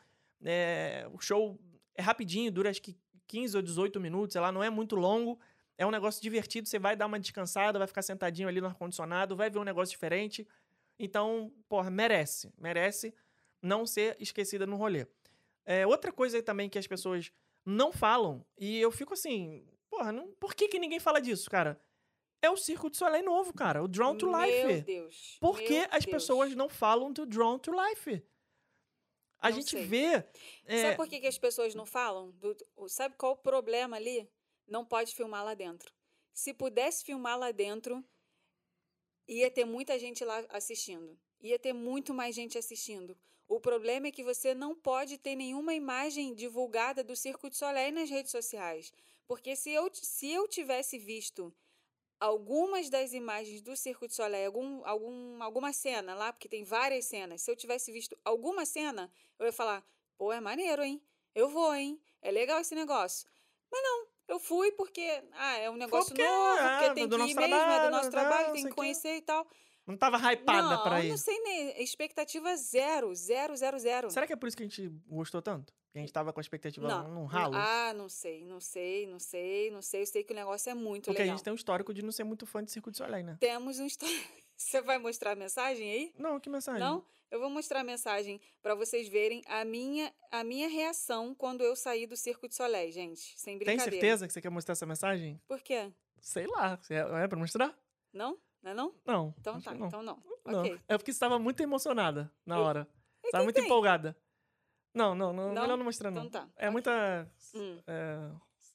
Speaker 2: É, o show é rapidinho, dura acho que 15 ou 18 minutos, sei lá, não é muito longo. É um negócio divertido, você vai dar uma descansada, vai ficar sentadinho ali no ar-condicionado, vai ver um negócio diferente. Então, porra, merece. Merece não ser esquecida no rolê. É, outra coisa também que as pessoas não falam, e eu fico assim, porra, não, por que, que ninguém fala disso, cara? É o Circo de Soleil novo, cara. O Drawn to
Speaker 3: Meu
Speaker 2: Life.
Speaker 3: Deus.
Speaker 2: Por que
Speaker 3: meu
Speaker 2: as
Speaker 3: Deus.
Speaker 2: pessoas não falam do Drawn to Life? A
Speaker 3: Não
Speaker 2: gente
Speaker 3: sei.
Speaker 2: vê. é,
Speaker 3: Sabe por que, que as pessoas não falam? Do- sabe qual o problema ali? Não pode filmar lá dentro. Se pudesse filmar lá dentro, ia ter muita gente lá assistindo. Ia ter muito mais gente assistindo. O problema é que você não pode ter nenhuma imagem divulgada do Circo de Soleil nas redes sociais. Porque se eu, se eu tivesse visto algumas das imagens do Circo de Soleil, algum, algum, alguma cena lá, porque tem várias cenas, se eu tivesse visto alguma cena, eu ia falar, pô, é maneiro, hein? Eu vou, hein? É legal esse negócio. Mas não, eu fui porque, ah, é um negócio
Speaker 2: porque,
Speaker 3: novo, porque
Speaker 2: ah,
Speaker 3: tem que ir mesmo, é do
Speaker 2: trabalho,
Speaker 3: nosso
Speaker 2: né,
Speaker 3: trabalho,
Speaker 2: não
Speaker 3: tem que conhecer e tal.
Speaker 2: não tava hypada
Speaker 3: não,
Speaker 2: pra ir.
Speaker 3: não sei nem, expectativa zero, zero, zero, zero.
Speaker 2: Será que é por isso que a gente gostou tanto? A gente tava com a expectativa
Speaker 3: não,
Speaker 2: num ralo?
Speaker 3: Ah, não sei, não sei, não sei, não sei. Eu sei que o negócio é muito
Speaker 2: Porque a
Speaker 3: legal.
Speaker 2: gente tem um histórico de não ser muito fã de Circo de Soleil, né?
Speaker 3: Temos um histórico. Você vai mostrar a mensagem aí?
Speaker 2: Não, que mensagem?
Speaker 3: Não? Eu vou mostrar a mensagem para vocês verem a minha, a minha reação quando eu saí do Circo de Soleil, gente. Sem
Speaker 2: Tem
Speaker 3: brincadeira.
Speaker 2: certeza que você quer mostrar essa mensagem?
Speaker 3: Por quê?
Speaker 2: Sei lá. É, é pra mostrar?
Speaker 3: Não? Não é não?
Speaker 2: Não.
Speaker 3: Então tá,
Speaker 2: não.
Speaker 3: então não.
Speaker 2: Não.
Speaker 3: Ok.
Speaker 2: É porque você estava muito emocionada na hora. Estava muito
Speaker 3: tem?
Speaker 2: empolgada. Não, não, não,
Speaker 3: Não?
Speaker 2: melhor não mostrar, não.
Speaker 3: Então tá.
Speaker 2: É
Speaker 3: ok.
Speaker 2: muita.
Speaker 3: Hum.
Speaker 2: é,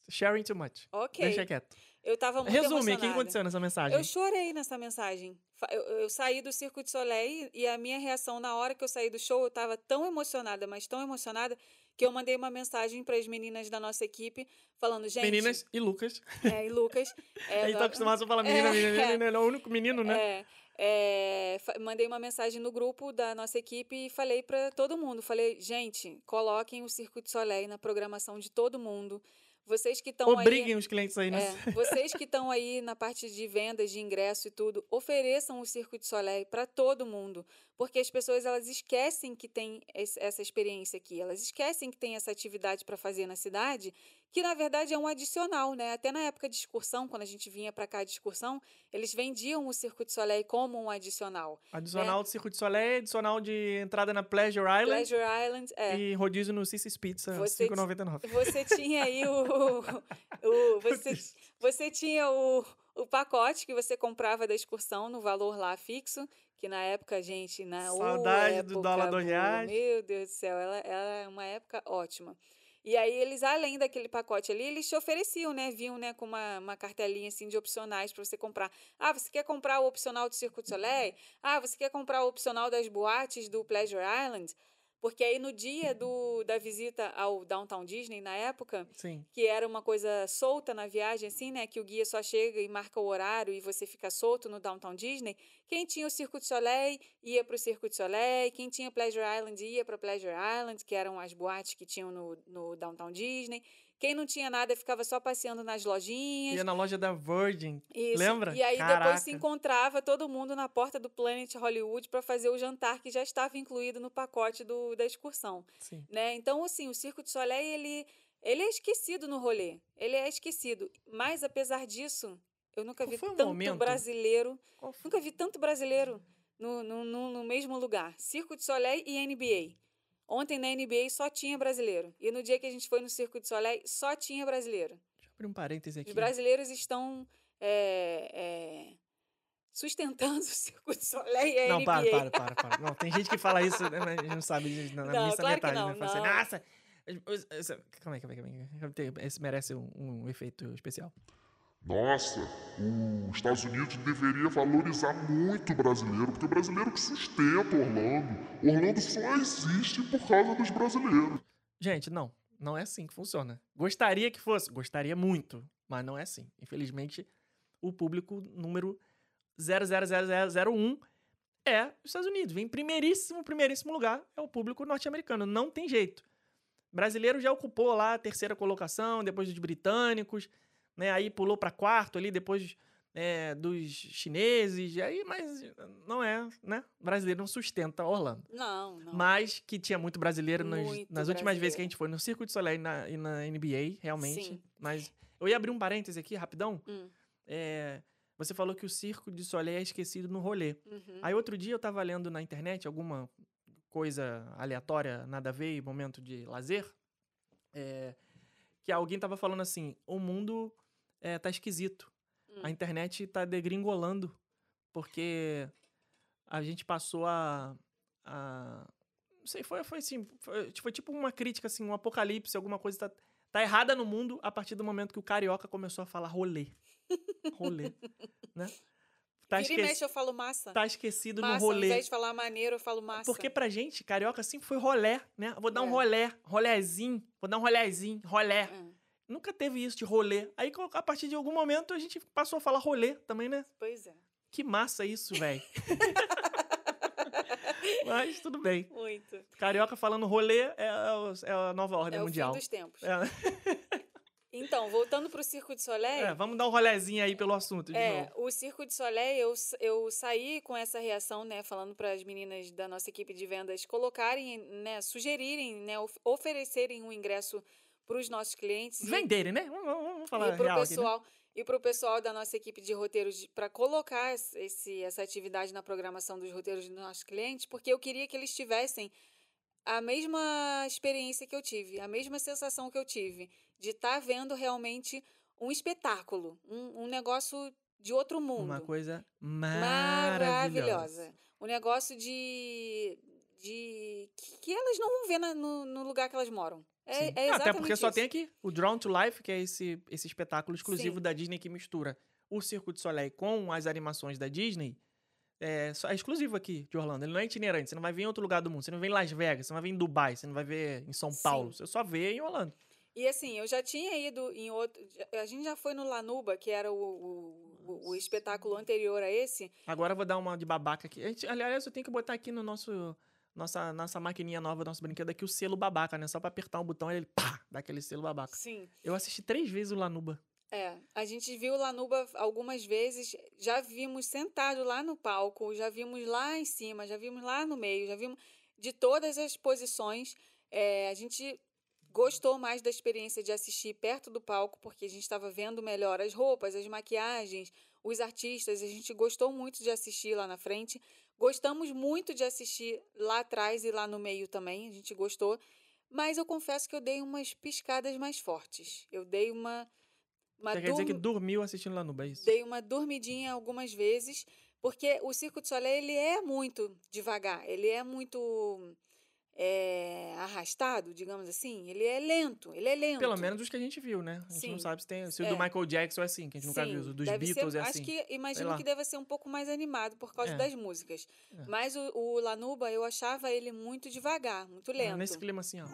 Speaker 2: sharing too much.
Speaker 3: Ok.
Speaker 2: Deixa quieto.
Speaker 3: Eu tava muito
Speaker 2: Resume, o que aconteceu nessa mensagem?
Speaker 3: Eu chorei nessa mensagem. Eu, eu saí do Circo de Soleil e a minha reação na hora que eu saí do show, eu estava tão emocionada, mas tão emocionada, que eu mandei uma mensagem para as meninas da nossa equipe, falando, gente...
Speaker 2: Meninas e Lucas.
Speaker 3: É, e Lucas... é,
Speaker 2: a gente tá acostumado a falar menina,
Speaker 3: É,
Speaker 2: menina, menina,
Speaker 3: é.
Speaker 2: menina, ele é o único menino, né?
Speaker 3: É, é, mandei uma mensagem no grupo da nossa equipe e falei para todo mundo, falei, gente, coloquem o Circo de Soleil na programação de todo mundo. Vocês que estão aí...
Speaker 2: Obriguem os clientes aí, né?
Speaker 3: É, vocês que estão aí na parte de vendas, de ingresso e tudo, ofereçam o Circo de Soleil para todo mundo, porque as pessoas elas esquecem que tem essa experiência aqui, elas esquecem que tem essa atividade para fazer na cidade, que na verdade é um adicional, né? Até na época de excursão, quando a gente vinha para cá de excursão, eles vendiam o Circo de Soleil como um adicional.
Speaker 2: Adicional de Circo de Soleil, adicional de entrada na Pleasure Island
Speaker 3: Pleasure Island, é.
Speaker 2: e rodízio no Cicis Pizza,
Speaker 3: Você
Speaker 2: R$ 5,99.
Speaker 3: Você tinha aí o. o você, você tinha o, o pacote que você comprava da excursão no valor lá fixo, que na época, gente, na
Speaker 2: Saudade do
Speaker 3: época
Speaker 2: dólar dois
Speaker 3: boa,
Speaker 2: reais.
Speaker 3: Meu Deus do céu, ela, ela é uma época ótima. E aí eles, além daquele pacote ali, eles te ofereciam, né? Vinham né, com uma, uma cartelinha assim de opcionais para você comprar. Ah, você quer comprar o opcional do Circo de Soleil? Ah, você quer comprar o opcional das boates do Pleasure Island? Porque aí no dia do, da visita ao Downtown Disney, na época,
Speaker 2: Sim.
Speaker 3: que era uma coisa solta na viagem, assim, né? Que o guia só chega e marca o horário e você fica solto no Downtown Disney. Quem tinha o Circo de Soleil ia para o Circo de Soleil. Quem tinha Pleasure Island ia para Pleasure Island, que eram as boates que tinham no, no Downtown Disney. Quem não tinha nada ficava só passeando nas lojinhas.
Speaker 2: Ia na loja da Virgin.
Speaker 3: Isso.
Speaker 2: Lembra?
Speaker 3: E aí
Speaker 2: Caraca.
Speaker 3: depois se encontrava todo mundo na porta do Planet Hollywood para fazer o jantar que já estava incluído no pacote do, da excursão
Speaker 2: Sim.
Speaker 3: né? Então, assim, o Circo de Soleil, ele, ele é esquecido no rolê. Ele é esquecido. Mas, apesar disso, eu nunca
Speaker 2: Qual
Speaker 3: vi tanto
Speaker 2: momento?
Speaker 3: brasileiro, nunca vi tanto brasileiro no, no, no, no mesmo lugar. Circo de Soleil e NBA. Ontem na NBA só tinha brasileiro. E no dia que a gente foi no Circo de Soleil, só tinha brasileiro.
Speaker 2: Deixa eu abrir um parêntese aqui.
Speaker 3: Os brasileiros estão é, é, sustentando o Circo de Soleil e a
Speaker 2: Não,
Speaker 3: NBA.
Speaker 2: para, para, para, para. Não, tem gente que fala isso, né, mas a gente não sabe na,
Speaker 3: Não,
Speaker 2: missa
Speaker 3: claro que
Speaker 2: metade,
Speaker 3: não,
Speaker 2: né? Fala assim,
Speaker 3: não.
Speaker 2: nossa, os- os- calma aí, calma aí, calma aí. Esse merece um, um efeito especial.
Speaker 4: Nossa, os Estados Unidos deveria valorizar muito o brasileiro, porque o brasileiro que sustenta Orlando. Orlando só existe por causa dos brasileiros.
Speaker 2: Gente, não. Não é assim que funciona. Gostaria que fosse. Gostaria muito. Mas não é assim. Infelizmente, o público número 00001 é os Estados Unidos. Vem em primeiríssimo, primeiríssimo lugar. É o público norte-americano. Não tem jeito. Brasileiro já ocupou lá a terceira colocação, depois dos britânicos. Né? Aí pulou para quarto ali, depois é, dos chineses. Aí, mas não é, né? Brasileiro não sustenta Orlando.
Speaker 3: Não, não.
Speaker 2: Mas que tinha muito brasileiro nas,
Speaker 3: Muito
Speaker 2: nas últimas vezes que a
Speaker 3: brasileiro.
Speaker 2: gente foi no Circo de Soleil e na, e na NBA, realmente.
Speaker 3: Sim.
Speaker 2: Mas eu ia abrir um parêntese aqui, rapidão.
Speaker 3: Hum.
Speaker 2: É, Você falou que o Circo de Soleil é esquecido no rolê.
Speaker 3: Uhum.
Speaker 2: Aí outro dia eu tava lendo na internet alguma coisa aleatória, nada a ver, momento de lazer, é, que alguém tava falando assim, o mundo é, tá esquisito.
Speaker 3: Hum.
Speaker 2: A internet tá degringolando, porque a gente passou a... a não sei, foi, foi assim, foi, foi tipo uma crítica, assim, um apocalipse, alguma coisa tá, tá errada no mundo a partir do momento que o carioca começou a falar rolê. Rolê, né? Tá,
Speaker 3: Vira
Speaker 2: esque-
Speaker 3: mexe, eu falo massa.
Speaker 2: tá esquecido
Speaker 3: massa,
Speaker 2: no rolê.
Speaker 3: ao invés de falar maneiro, eu falo massa.
Speaker 2: Porque pra gente, carioca sempre foi rolé, né? Vou dar um
Speaker 3: É.
Speaker 2: rolé, rolézinho, vou dar um rolézinho, rolé.
Speaker 3: É,
Speaker 2: Nunca teve isso de rolê. Aí, a partir de algum momento, a gente passou a falar rolê também, né?
Speaker 3: pois é.
Speaker 2: Que massa isso, velho. Mas tudo bem.
Speaker 3: Muito.
Speaker 2: Carioca falando rolê é, o- é a nova ordem
Speaker 3: é
Speaker 2: mundial.
Speaker 3: o fim dos tempos.
Speaker 2: É,
Speaker 3: Então, voltando pro Circo de Soleil.
Speaker 2: é, vamos dar um rolézinho aí pelo assunto de
Speaker 3: É,
Speaker 2: novo.
Speaker 3: o Circo de Soleil, eu, eu saí com essa reação, né, falando para as meninas da nossa equipe de vendas colocarem, né, sugerirem, né, of- oferecerem um ingresso para os nossos clientes. e-
Speaker 2: Venderem, né? Vamos, vamos- falar
Speaker 3: e para
Speaker 2: real
Speaker 3: o
Speaker 2: aqui, né?
Speaker 3: pessoal e para o pessoal da nossa equipe de roteiros para colocar es- esse, essa atividade na programação dos roteiros dos nossos clientes, porque eu queria que eles tivessem a mesma experiência que eu tive, a mesma sensação que eu tive de estar vendo realmente um espetáculo, um, um negócio de outro mundo
Speaker 2: Uma coisa maravilhosa.
Speaker 3: maravilhosa. Um negócio de. De que, elas não vão ver na- no, no lugar que elas moram. É, é
Speaker 2: Ah, Até porque só
Speaker 3: isso.
Speaker 2: tem aqui o Drawn to Life, que é esse, esse espetáculo exclusivo
Speaker 3: Sim.
Speaker 2: da Disney que mistura o Circo de Soleil com as animações da Disney. É, só- é exclusivo aqui de Orlando. Ele não é itinerante. Você não vai ver em outro lugar do mundo. Você não vê em Las Vegas, você não vai ver em Dubai, você não vai ver em São
Speaker 3: Sim.
Speaker 2: Paulo. Você só vê em Orlando.
Speaker 3: E assim, eu já tinha ido em outro. A gente já foi no Lanuba, que era o, o, o- espetáculo anterior a esse.
Speaker 2: Agora eu vou dar uma de babaca aqui. Gente- aliás, eu tenho que botar aqui no nosso. Nossa, nossa maquininha nova, nosso brinquedo aqui, o selo babaca, né? Só pra apertar um botão ele pá, dá aquele selo babaca.
Speaker 3: Sim.
Speaker 2: Eu assisti três vezes o Lanuba.
Speaker 3: É, a gente viu o Lanuba algumas vezes, já vimos sentado lá no palco, já vimos lá em cima, já vimos lá no meio, já vimos de todas as posições. É, a gente gostou mais da experiência de assistir perto do palco, porque a gente estava vendo melhor as roupas, as maquiagens, os artistas, a gente gostou muito de assistir lá na frente. Gostamos muito de assistir lá atrás e lá no meio também, a gente gostou. Mas eu confesso que eu dei umas piscadas mais fortes. Eu dei uma. uma
Speaker 2: Você quer dizer que
Speaker 3: dorm-
Speaker 2: dormiu assistindo Lanuba, é isso?
Speaker 3: Dei uma dormidinha algumas vezes, porque o Circo de Soleil ele é muito devagar, ele é muito é, arrastado, digamos assim. Ele é lento, ele é lento.
Speaker 2: Pelo menos os que a gente viu, né? A gente não
Speaker 3: Sim.
Speaker 2: sabe se tem. Se o
Speaker 3: É.
Speaker 2: do Michael Jackson é assim, que a gente nunca
Speaker 3: Sim,
Speaker 2: viu. O dos
Speaker 3: deve
Speaker 2: Beatles
Speaker 3: ser,
Speaker 2: é assim.
Speaker 3: Acho que imagino que deve ser um pouco mais animado por causa
Speaker 2: É.
Speaker 3: das músicas.
Speaker 2: É.
Speaker 3: Mas o, o Lanuba eu achava ele muito devagar, muito
Speaker 2: Ah,
Speaker 3: lento.
Speaker 2: nesse clima assim, ó.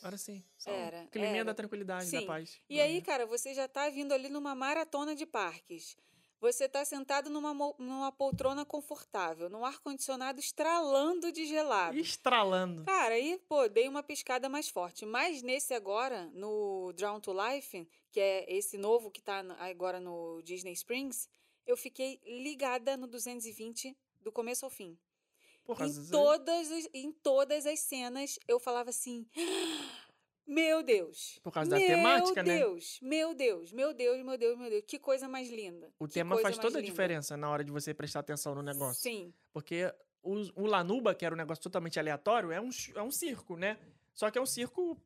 Speaker 2: Agora sim.
Speaker 3: Era,
Speaker 2: um
Speaker 3: era.
Speaker 2: da tranquilidade, da
Speaker 3: Sim.
Speaker 2: paz.
Speaker 3: E aí, cara, você já tá vindo ali numa maratona de parques. Você tá sentado numa, numa poltrona confortável, num ar-condicionado estralando de gelado.
Speaker 2: Estralando.
Speaker 3: Cara, aí, pô, dei uma piscada mais forte. Mas nesse agora, no Drown to Life, que é esse novo que tá no- agora no Disney Springs, eu fiquei ligada no 220 do começo ao fim.
Speaker 2: Porra,
Speaker 3: Em todas, as- em todas as cenas, eu falava assim. Meu Deus.
Speaker 2: Por causa da
Speaker 3: meu
Speaker 2: temática, né?
Speaker 3: Deus, Meu Deus, meu Deus, meu Deus, meu Deus. Que coisa mais linda.
Speaker 2: O
Speaker 3: que
Speaker 2: tema faz toda a
Speaker 3: linda.
Speaker 2: diferença na hora de você prestar atenção no negócio.
Speaker 3: Sim,
Speaker 2: Porque o, o Lanuba, que era um negócio totalmente aleatório, é um, é um circo, né? Só que é um circo.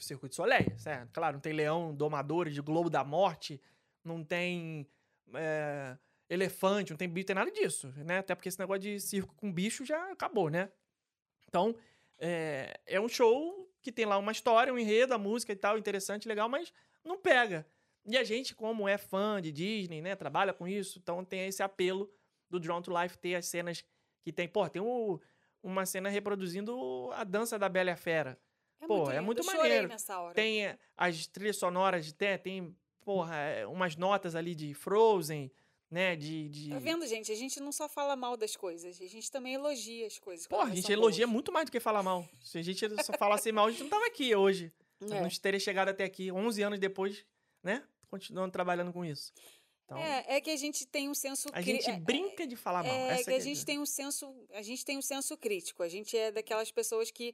Speaker 2: Circo de Soleil, certo? Claro, não tem leão, domadores de Globo da Morte, não tem é, elefante, não tem bicho, tem nada disso, né? Até porque esse negócio de circo com bicho já acabou, né? Então, é, é um show que tem lá uma história, um enredo, a música e tal, interessante, legal, mas não pega. E a gente, como é fã de Disney, né, trabalha com isso, então tem esse apelo do Drawn to Life ter as cenas que tem. Pô, tem uma cena reproduzindo a dança da Bela e a Fera.
Speaker 3: é
Speaker 2: Pô,
Speaker 3: muito
Speaker 2: é muito maneiro.
Speaker 3: nessa hora.
Speaker 2: Tem eh, as trilhas sonoras, tem, tem porra, eh, umas notas ali de Frozen, né, de... de...
Speaker 3: Tá vendo, gente? A gente não só fala mal das coisas, a gente também elogia as coisas.
Speaker 2: Porra, a gente elogia
Speaker 3: boas.
Speaker 2: muito mais do que falar mal. Se a gente só falasse mal, a gente não tava aqui hoje.
Speaker 3: É.
Speaker 2: Não teria chegado até aqui 11 anos depois, né? Continuando trabalhando com isso. Então,
Speaker 3: É, é que a gente tem um senso
Speaker 2: a gente
Speaker 3: é-
Speaker 2: brinca de falar mal.
Speaker 3: É
Speaker 2: Essa
Speaker 3: que a
Speaker 2: é
Speaker 3: gente tem um senso, a gente tem um senso crítico. A gente é daquelas pessoas que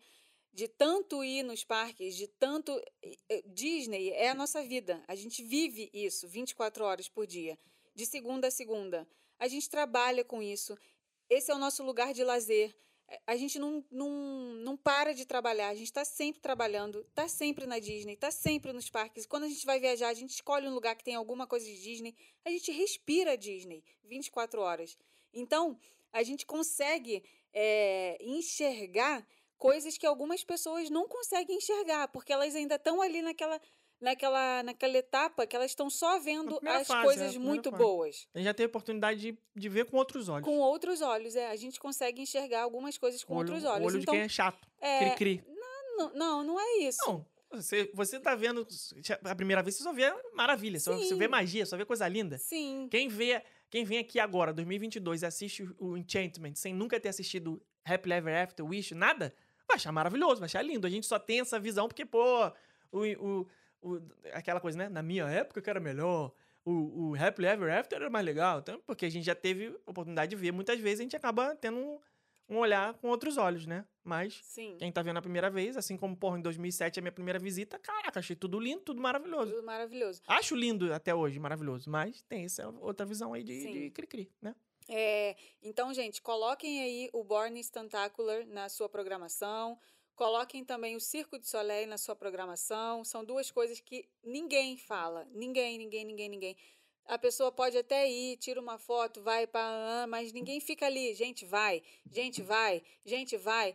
Speaker 3: de tanto ir nos parques, de tanto eh, eh, Disney é a nossa vida. A gente vive isso 24 horas por dia. De segunda a segunda. A gente trabalha com isso. Esse é o nosso lugar de lazer. É, A gente não, não, não para de trabalhar, a gente está sempre trabalhando, está sempre na Disney, está sempre nos parques. Quando a gente vai viajar, a gente escolhe um lugar que tem alguma coisa de Disney, a gente respira Disney 24 horas. Então, a gente consegue é, enxergar coisas que algumas pessoas não conseguem enxergar, porque elas ainda estão ali naquela, naquela, naquela etapa que elas estão só vendo as
Speaker 2: fase, é,
Speaker 3: coisas
Speaker 2: primeira
Speaker 3: muito
Speaker 2: fase.
Speaker 3: boas.
Speaker 2: A gente já teve a oportunidade de, de ver com outros olhos.
Speaker 3: Com outros olhos, é. A gente consegue enxergar algumas coisas com
Speaker 2: O olho,
Speaker 3: outros
Speaker 2: o
Speaker 3: olhos.
Speaker 2: olho
Speaker 3: então,
Speaker 2: de quem é chato.
Speaker 3: é,
Speaker 2: Cri-cri.
Speaker 3: não, não, não é isso.
Speaker 2: Não, você, você tá vendo. A primeira vez você só vê maravilha, só, você vê magia, só vê coisa linda.
Speaker 3: Sim.
Speaker 2: Quem vê, quem vem aqui agora, 2022, e assiste o Enchantment sem nunca ter assistido Happy Ever After, Wish, nada, vai achar maravilhoso, vai achar lindo. A gente só tem essa visão porque, pô, o, o, o- aquela coisa, né? Na minha época que era melhor. O, o Happy Ever After era mais legal. Então, porque a gente já teve oportunidade de ver muitas vezes, a gente acaba tendo um, um olhar com outros olhos, né? Mas
Speaker 3: Sim.
Speaker 2: quem tá vendo a primeira vez, assim como, porra, em 2007 a minha primeira visita, caraca, achei tudo lindo, tudo maravilhoso.
Speaker 3: Tudo maravilhoso.
Speaker 2: Acho lindo até hoje, maravilhoso. Mas tem essa outra visão aí de, de cri-cri, né?
Speaker 3: É, então, gente, coloquem aí o Born Stantacular na sua programação. Coloquem também o Circo de Soleil na sua programação. São duas coisas que ninguém fala. Ninguém, ninguém, ninguém, ninguém. A pessoa pode até ir, tira uma foto, vai para, mas ninguém fica ali. Gente, vai. Gente, vai. Gente, vai.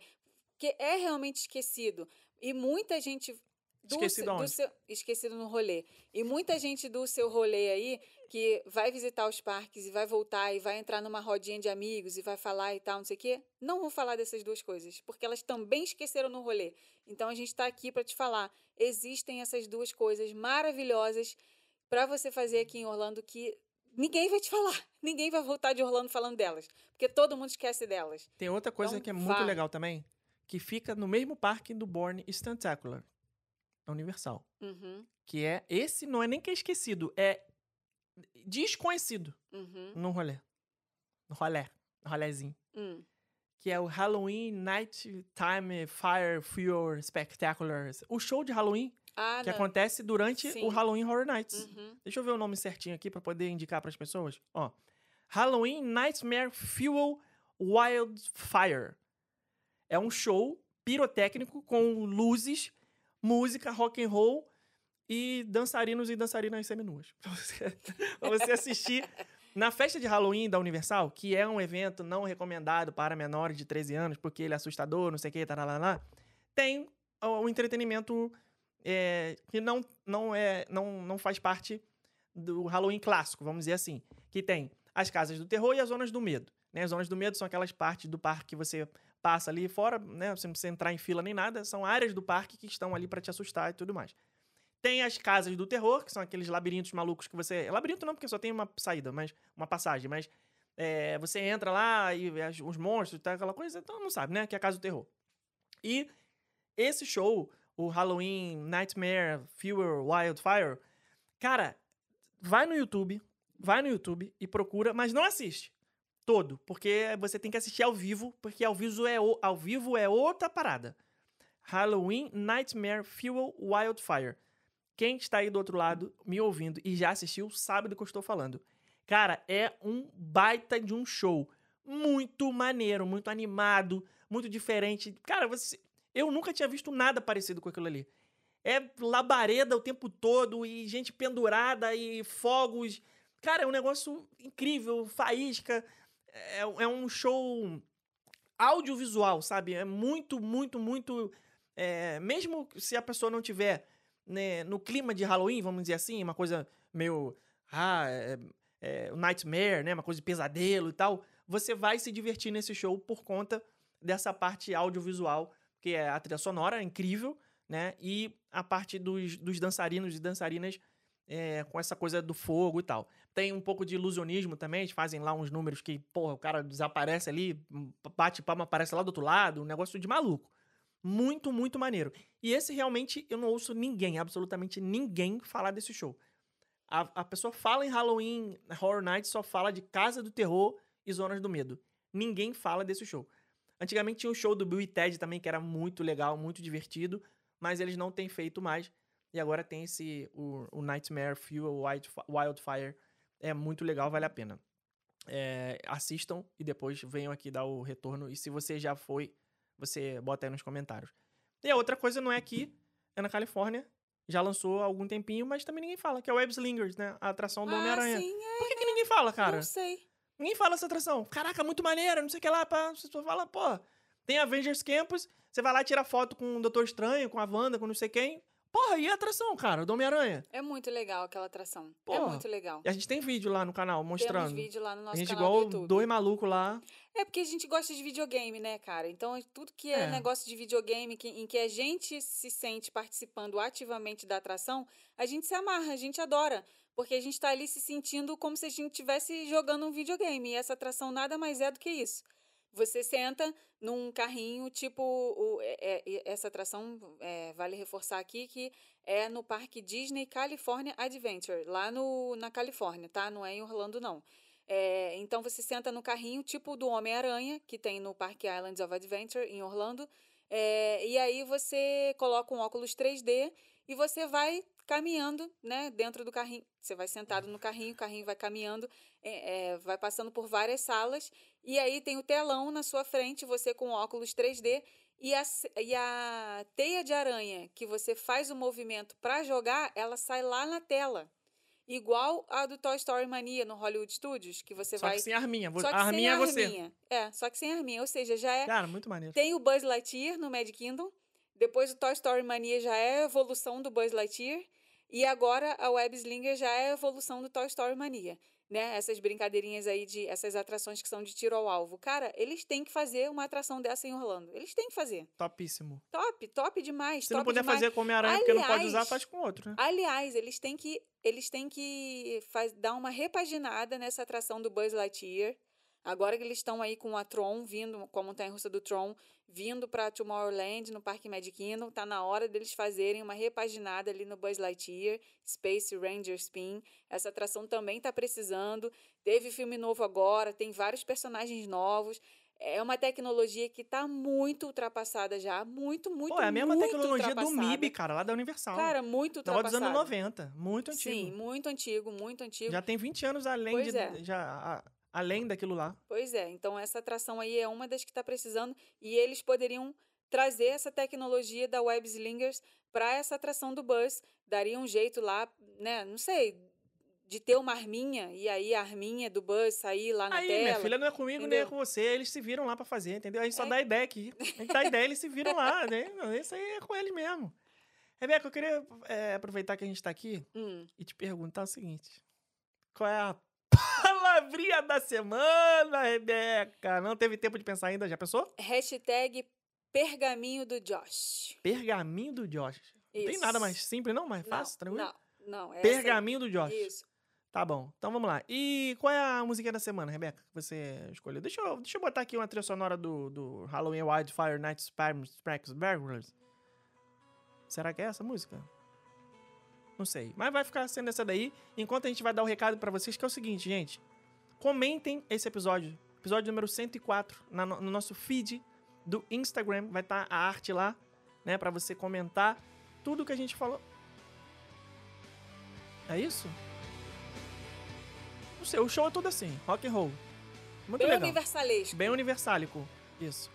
Speaker 3: Porque é realmente esquecido. E muita gente do,
Speaker 2: Esquecido
Speaker 3: do seu, esquecido no rolê. E muita gente do seu rolê aí que vai visitar os parques e vai voltar e vai entrar numa rodinha de amigos e vai falar e tal, não sei o quê, não vão falar dessas duas coisas, porque elas também esqueceram no rolê. Então a gente está aqui para te falar, existem essas duas coisas maravilhosas para você fazer aqui em Orlando que ninguém vai te falar, ninguém vai voltar de Orlando falando delas, porque todo mundo esquece delas.
Speaker 2: Tem outra coisa
Speaker 3: Então,
Speaker 2: que é muito
Speaker 3: vá.
Speaker 2: legal também, que fica no mesmo parque do Born Stantacular, a Universal.
Speaker 3: Uhum,
Speaker 2: Que é, esse não é nem que é esquecido, é desconhecido
Speaker 3: uhum,
Speaker 2: no rolê. No rolê, no rolézinho.
Speaker 3: hum.
Speaker 2: Que é o Halloween Night Time Fire Fuel Spectacular. O show de Halloween
Speaker 3: Ah,
Speaker 2: que
Speaker 3: não.
Speaker 2: acontece durante o
Speaker 3: Sim.
Speaker 2: Halloween Horror Nights.
Speaker 3: Uhum.
Speaker 2: Deixa eu ver o nome certinho aqui pra poder indicar pras pessoas. Ó, Halloween Nightmare Fuel Wildfire. É um show pirotécnico com luzes, música, rock and roll e dançarinos e dançarinas seminuas. Pra você, pra você assistir na festa de Halloween da Universal, que é um evento não recomendado para menores de 13 anos, porque ele é assustador, não sei o que, taralá, tem o entretenimento é, que não, não, é, não, não faz parte do Halloween clássico, vamos dizer assim. Que tem as casas do terror e as zonas do medo. Né? As zonas do medo são aquelas partes do parque que você passa ali fora, né? Você não precisa entrar em fila nem nada, são áreas do parque que estão ali para te assustar e tudo mais. Tem as casas do terror, que são aqueles labirintos malucos que você. Labirinto não, porque só tem uma saída, mas uma passagem, mas é, você entra lá e os monstros tal, aquela coisa, então não sabe, né? Que é a casa do terror. E esse show, o Halloween Nightmare Fuel Wildfire, cara, vai no YouTube, vai no YouTube e procura, mas não assiste todo, porque você tem que assistir ao vivo, porque ao vivo é, ao vivo é outra parada. Halloween Nightmare Fuel Wildfire. Quem está aí do outro lado me ouvindo e já assistiu sabe do que eu estou falando. Cara, é um baita de um show. Muito maneiro, muito animado, muito diferente. Cara, você, eu nunca tinha visto nada parecido com aquilo ali. É labareda o tempo todo e gente pendurada e fogos. Cara, é um negócio incrível, faísca. É, é um show audiovisual, sabe? É muito, muito, muito. é, mesmo se a pessoa não tiver né, no clima de Halloween, vamos dizer assim, uma coisa meio. Ah, é, é, Nightmare, né? Uma coisa de pesadelo e tal. Você vai se divertir nesse show por conta dessa parte audiovisual, que é a trilha sonora, é incrível, né? E a parte dos, dos dançarinos e dançarinas é, com essa coisa do fogo e tal. Tem um pouco de ilusionismo também, eles fazem lá uns números que, porra, o cara desaparece ali, bate palma, aparece lá do outro lado, um negócio de maluco. Muito, muito maneiro. E esse realmente eu não ouço ninguém, absolutamente ninguém falar desse show. A, a pessoa fala em Halloween Horror Nights, só fala de Casa do Terror e Zonas do Medo. Ninguém fala desse show. Antigamente tinha o show do Bill e Ted também, que era muito legal, muito divertido, mas eles não têm feito mais. E agora tem esse, o, o Nightmare Fuel Wildfi- Wildfire, É muito legal, vale a pena. É, assistam e depois venham aqui dar o retorno. E se você já foi, você bota aí nos comentários. E a outra coisa não é aqui, é na Califórnia. Já lançou há algum tempinho, mas também ninguém fala, que é o Web Slingers, né? A atração do
Speaker 3: Ah,
Speaker 2: Homem-Aranha.
Speaker 3: sim, é.
Speaker 2: Por que, que ninguém fala, cara?
Speaker 3: Não sei.
Speaker 2: Ninguém fala essa atração. Caraca, muito maneira, não sei o que lá. Pá. Você só fala, pô, tem Avengers Campus, você vai lá e tira foto com o Doutor Estranho, com a Wanda, com não sei quem. Porra, e a atração, cara, do Homem-Aranha?
Speaker 3: É muito legal aquela atração. É
Speaker 2: Porra.
Speaker 3: muito legal.
Speaker 2: E a gente tem vídeo lá no canal mostrando.
Speaker 3: Temos vídeo lá no
Speaker 2: a
Speaker 3: nosso
Speaker 2: gente
Speaker 3: canal
Speaker 2: igual
Speaker 3: do
Speaker 2: dois malucos lá.
Speaker 3: É porque a gente gosta de videogame, né, cara? Então, tudo que é,
Speaker 2: É.
Speaker 3: negócio de videogame que- em que a gente se sente participando ativamente da atração, a gente se amarra, a gente adora. Porque a gente tá ali se sentindo como se a gente estivesse jogando um videogame. E essa atração nada mais é do que isso. Você senta num carrinho, tipo. o- é- é- essa atração, é, vale reforçar aqui, que é no Parque Disney California Adventure, lá no, na Califórnia, tá? Não é em Orlando, não. É, então você senta no carrinho, tipo do Homem-Aranha, que tem no Parque Islands of Adventure, em Orlando. É, e aí você coloca um óculos 3D e você vai caminhando, né, dentro do carrinho. Você vai sentado no carrinho, o carrinho vai caminhando, é, é, vai passando por várias salas, e aí tem o telão na sua frente, você com óculos 3D, e a, e a teia de aranha que você faz o movimento para jogar, ela sai lá na tela. Igual a do Toy Story Mania no Hollywood Studios, que você
Speaker 2: Só
Speaker 3: vai.
Speaker 2: que sem arminha.
Speaker 3: Só que
Speaker 2: a arminha é
Speaker 3: sem
Speaker 2: você.
Speaker 3: arminha. É, só que sem arminha. Ou seja, já é.
Speaker 2: Cara, muito maneiro.
Speaker 3: Tem o Buzz Lightyear no Mad Kingdom. Depois o Toy Story Mania já é a evolução do Buzz Lightyear. E agora a Web Slinger já é a evolução do Toy Story Mania. Né? Essas brincadeirinhas aí de. Essas atrações que são de tiro ao alvo. Cara, eles têm que fazer uma atração dessa em Orlando. Eles têm que fazer.
Speaker 2: Topíssimo.
Speaker 3: Top, top demais.
Speaker 2: Se
Speaker 3: top
Speaker 2: não puder
Speaker 3: demais.
Speaker 2: fazer com Homem-Aranha porque não pode usar, faz com outro, né?
Speaker 3: Aliás, eles têm que, eles têm que faz, dar uma repaginada nessa atração do Buzz Lightyear. Agora que eles estão aí com a Tron vindo, com a montanha-russa do Tron, vindo para Tomorrowland, no Parque Magic Kingdom, tá na hora deles fazerem uma repaginada ali no Buzz Lightyear, Space Ranger Spin. Essa atração também tá precisando. Teve filme novo agora, tem vários personagens novos. É uma tecnologia que tá muito ultrapassada já, muito, muito,
Speaker 2: Pô, é a mesma tecnologia do
Speaker 3: ultrapassada.
Speaker 2: MIB, cara, lá da Universal.
Speaker 3: Cara, muito
Speaker 2: Tava dos
Speaker 3: ultrapassada.
Speaker 2: anos 90. Muito antigo.
Speaker 3: Sim, muito antigo, muito antigo.
Speaker 2: Já tem 20 anos além
Speaker 3: Pois
Speaker 2: de.
Speaker 3: é.
Speaker 2: Já, além daquilo lá.
Speaker 3: Pois é, então essa atração aí é uma das que está precisando e eles poderiam trazer essa tecnologia da Web Slingers para essa atração do Buzz. Daria um jeito lá, né? Não sei, de ter uma arminha e aí a arminha do Buzz sair lá na
Speaker 2: Aí,
Speaker 3: tela.
Speaker 2: minha filha, não é comigo nem é
Speaker 3: entendeu?
Speaker 2: com você. Eles se viram lá pra fazer, entendeu? A gente só
Speaker 3: É.
Speaker 2: dá ideia aqui. A gente dá ideia, eles se viram lá, né? Isso aí é com eles mesmo. Rebeca, eu queria é, aproveitar que a gente tá aqui
Speaker 3: Hum,
Speaker 2: e te perguntar o seguinte: qual é a palavrinha da semana, Rebeca? Não teve tempo de pensar ainda, já pensou?
Speaker 3: hashtag pergaminho do Josh.
Speaker 2: Pergaminho do Josh. Não tem
Speaker 3: Isso.
Speaker 2: nada mais simples, não? Mais
Speaker 3: Não,
Speaker 2: fácil, tranquilo?
Speaker 3: Não, não. essa-
Speaker 2: Pergaminho do Josh.
Speaker 3: Isso.
Speaker 2: Tá bom, então vamos lá. E qual é a musiquinha da semana, Rebeca, que você escolheu? Deixa eu, deixa eu botar aqui uma trilha sonora do, do Halloween Wildfire Night Tracks Burglars. Será que é essa música? Não sei. Mas vai ficar sendo essa daí. Enquanto a gente vai dar o recado pra vocês, que é o seguinte, gente. Comentem esse episódio. Episódio número 104, na no, no nosso feed do Instagram. Vai estar a arte lá, né? Pra você comentar tudo que a gente falou. É isso? Não sei, o show é todo assim, rock and roll. Muito
Speaker 3: Bem
Speaker 2: legal.
Speaker 3: universalesco.
Speaker 2: Bem universálico. Isso.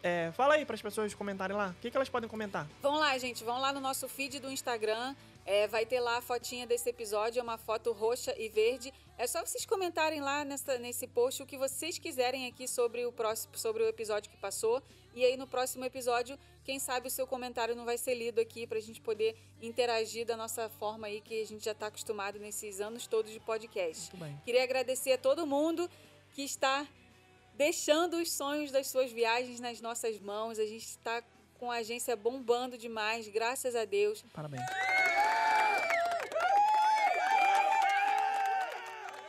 Speaker 2: É, fala aí para as pessoas comentarem lá. O que, que elas podem comentar?
Speaker 3: Vão lá, gente. Vão lá no nosso feed do Instagram. É, vai ter lá a fotinha desse episódio. É uma foto roxa e verde. É só vocês comentarem lá nessa, nesse post o que vocês quiserem aqui sobre o próximo, sobre o episódio que passou. E aí no próximo episódio, quem sabe o seu comentário não vai ser lido aqui pra gente poder interagir da nossa forma aí que a gente já tá acostumado nesses anos todos de podcast.
Speaker 2: Muito bem.
Speaker 3: Queria agradecer a todo mundo que está deixando os sonhos das suas viagens nas nossas mãos. A gente está com a agência bombando demais, graças a Deus.
Speaker 2: Parabéns.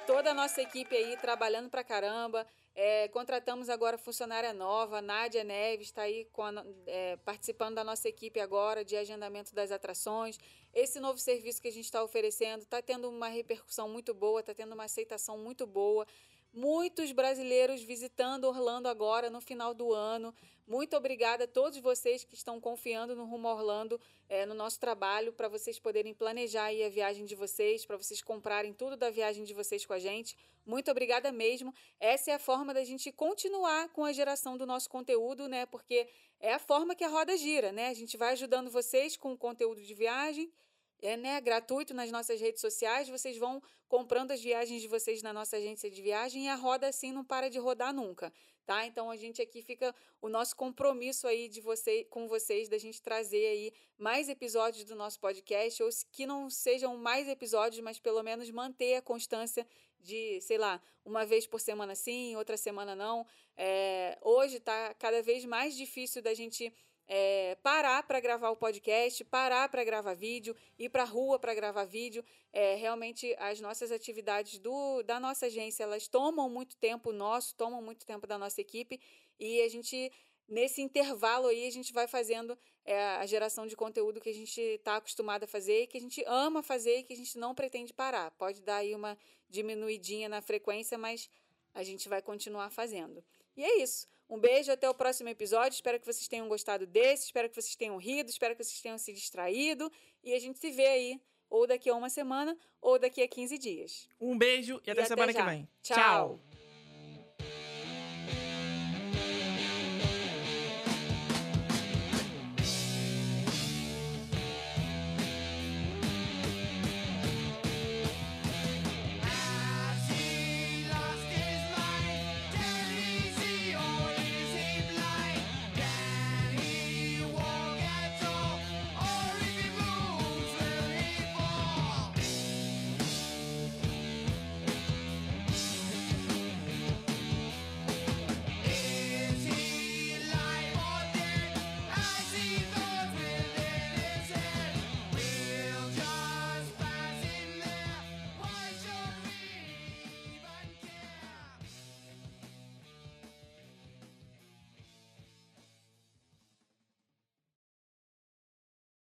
Speaker 3: Toda a nossa equipe aí trabalhando pra caramba. É, contratamos agora funcionária nova, Nádia Neves está aí a é, participando da nossa equipe agora de agendamento das atrações. Esse novo serviço que a gente está oferecendo está tendo uma repercussão muito boa, está tendo uma aceitação muito boa. muitos brasileiros visitando Orlando agora no final do ano. Muito obrigada a todos vocês que estão confiando no Rumo Orlando, é, no nosso trabalho, para vocês poderem planejar a viagem de vocês, para vocês comprarem tudo da viagem de vocês com a gente. Muito obrigada mesmo. Essa é a forma da gente continuar com a geração do nosso conteúdo, né? Porque é a forma que a roda gira, né? A gente vai ajudando vocês com o conteúdo de viagem é né, gratuito nas nossas redes sociais. Vocês vão comprando as viagens de vocês na nossa agência de viagem e a roda assim não para de rodar nunca, tá? Então a gente aqui fica o nosso compromisso aí de você com vocês da gente trazer aí mais episódios do nosso podcast ou que não sejam mais episódios, mas pelo menos manter a constância de, sei lá, uma vez por semana sim, outra semana não. É, hoje está cada vez mais difícil da gente é, parar para gravar o podcast, parar para gravar vídeo, ir para a rua para gravar vídeo. É, realmente as nossas atividades do, da nossa agência elas tomam muito tempo nosso, tomam muito tempo da nossa equipe e a gente nesse intervalo aí a gente vai fazendo é, a geração de conteúdo que a gente está acostumado a fazer, que a gente ama fazer e que a gente não pretende parar. Pode dar aí uma diminuidinha na frequência, mas a gente vai continuar fazendo. E é isso. Um beijo, até o próximo episódio. Espero que vocês tenham gostado desse, espero que vocês tenham rido, espero que vocês tenham se distraído. E a gente se vê aí, ou daqui a uma semana, ou daqui a 15 dias.
Speaker 2: Um beijo e, e até, até semana
Speaker 3: já.
Speaker 2: que vem.
Speaker 3: Tchau. Tchau.